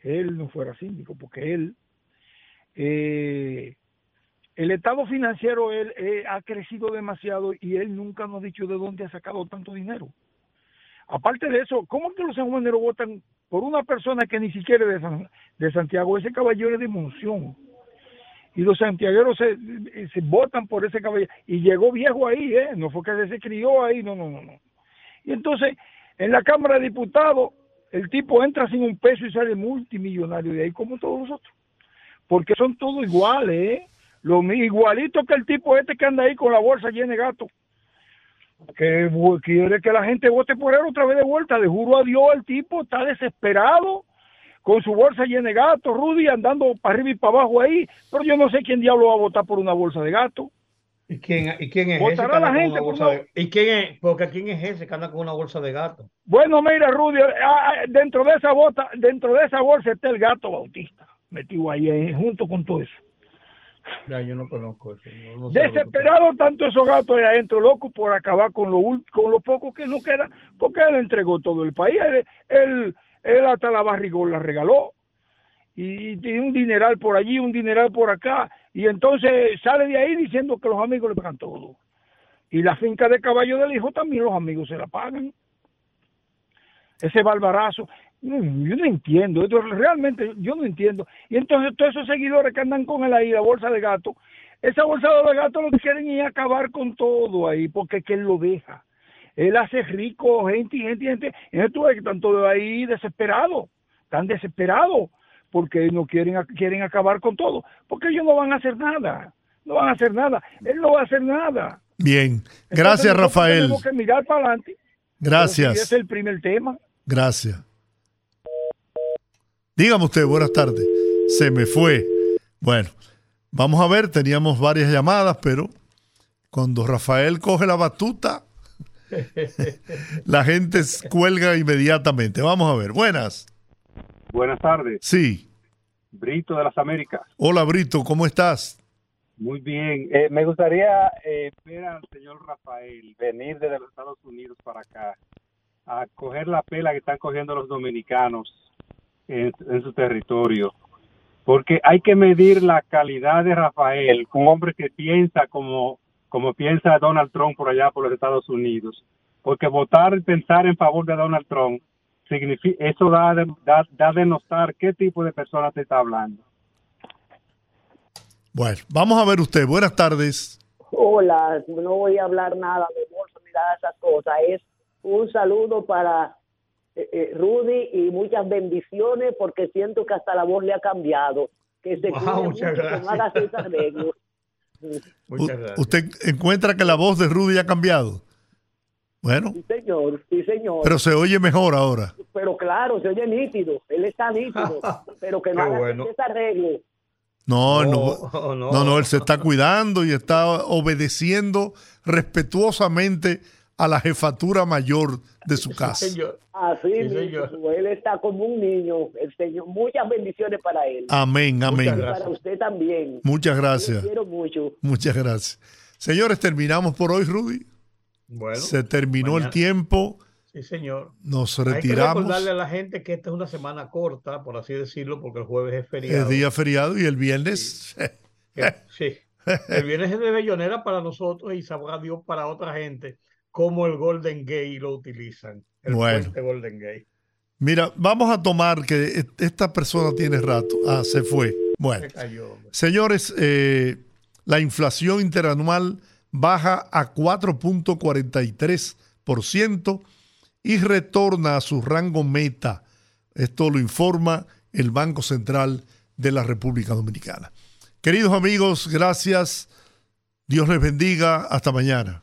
él no fuera síndico, porque él, eh, el estado financiero, él eh, ha crecido demasiado y él nunca nos ha dicho de dónde ha sacado tanto dinero. Aparte de eso, ¿cómo que los sanjuaneros votan por una persona que ni siquiera es de, San- de Santiago? Ese caballero es de Monción. Y los santiagueros se, se votan por ese caballero. Y llegó viejo ahí, ¿eh? No fue que se crió ahí, no, no, no, no. Y entonces, en la Cámara de Diputados, el tipo entra sin un peso y sale multimillonario de ahí, como todos los otros. Porque son todos iguales, ¿eh? Lo, igualito que el tipo este que anda ahí con la bolsa llena de gato que quiere que la gente vote por él otra vez de vuelta. Le juro a Dios, el tipo está desesperado con su bolsa llena de gato, Rudy andando para arriba y para abajo ahí, pero yo no sé quién diablo va a votar por una bolsa de gato. ¿Y quién, y quién es ese? Votará anda la gente una por bolsa una- de- ¿Y quién es? Porque quién es ese que anda con una bolsa de gato. Bueno, mira, Rudy, ah, ah, dentro de esa bota, dentro de esa bolsa está el gato bautista, metido ahí, eh, junto con todo eso. Ya, yo no conozco eso. no- no sé lo que- Desesperado tanto esos gatos ahí adentro, loco, por acabar con lo, con lo poco que no queda, porque él entregó todo el país, él, él, él hasta la barrigón la regaló, y tiene un dineral por allí, un dineral por acá, y entonces sale de ahí diciendo que los amigos le pagan todo. Y la finca de caballo del hijo también los amigos se la pagan. Ese barbarazo, yo no entiendo, esto realmente yo no entiendo. Y entonces todos esos seguidores que andan con él ahí, la bolsa de gato, esa bolsa de gato lo que quieren es acabar con todo ahí, porque es que él lo deja. Él hace rico gente y gente y gente. Entonces tú ves que están todos ahí desesperados, están desesperados, porque no quieren, quieren acabar con todo, porque ellos no van a hacer nada, no van a hacer nada, él no va a hacer nada. Bien, gracias Rafael. Tenemos que mirar para adelante. Gracias. si ese es el primer tema. Gracias. Dígame usted, buenas tardes. Se me fue. Bueno, vamos a ver, teníamos varias llamadas, pero cuando Rafael coge la batuta, *laughs* la gente cuelga inmediatamente. Vamos a ver, buenas. Buenas tardes, Sí. Brito de las Américas. Hola Brito, ¿cómo estás? Muy bien. Eh, me gustaría eh, ver al señor Rafael venir desde los Estados Unidos para acá a coger la pela que están cogiendo los dominicanos en, en su territorio. Porque hay que medir la calidad de Rafael, un hombre que piensa como, como piensa Donald Trump por allá por los Estados Unidos. Porque votar y pensar en favor de Donald Trump, significa, eso da, de- da, da de notar qué tipo de persona te está hablando. Bueno, vamos a ver usted. Buenas tardes. Hola, no voy a hablar nada de bolsa ni nada de esas cosas. Es un saludo para eh, eh, Rudy y muchas bendiciones porque siento que hasta la voz le ha cambiado. Que se Wow, cuide mucho, muchas que no gracias. haga ese arreglo. *laughs* U- ¿Usted encuentra que la voz de Rudy ha cambiado? Bueno, Sí, señor, sí, señor. pero se oye mejor ahora. Pero claro, se oye nítido. Él está nítido. *laughs* pero que no haga bueno. ese arreglo. No, no, No, no, no. no, él se está cuidando y está obedeciendo respetuosamente a la jefatura mayor de su *laughs* casa. Así Sí, mismo, señor. él está como un niño. El señor, muchas bendiciones para él. Amén, amén. Y para usted también. Muchas gracias. quiero mucho. Muchas gracias. Señores, terminamos por hoy, Rudy. Bueno, Se terminó el mañana- tiempo. Sí, señor. Nos Hay que retiramos. recordarle a la gente que esta es una semana corta, por así decirlo, porque el jueves es feriado. Es día feriado y el viernes Sí. *laughs* El viernes es de Bellonera para nosotros y sabrá Dios para otra gente cómo el Golden Gate lo utilizan. El Bueno. puente Golden Gate. Mira, vamos a tomar que e- esta persona tiene rato. Ah, se fue. Bueno. Se cayó. Señores, eh, la inflación interanual baja a 4.43% y retorna a su rango meta. Esto lo informa el Banco Central de la República Dominicana. Queridos amigos, gracias. Dios les bendiga. Hasta mañana.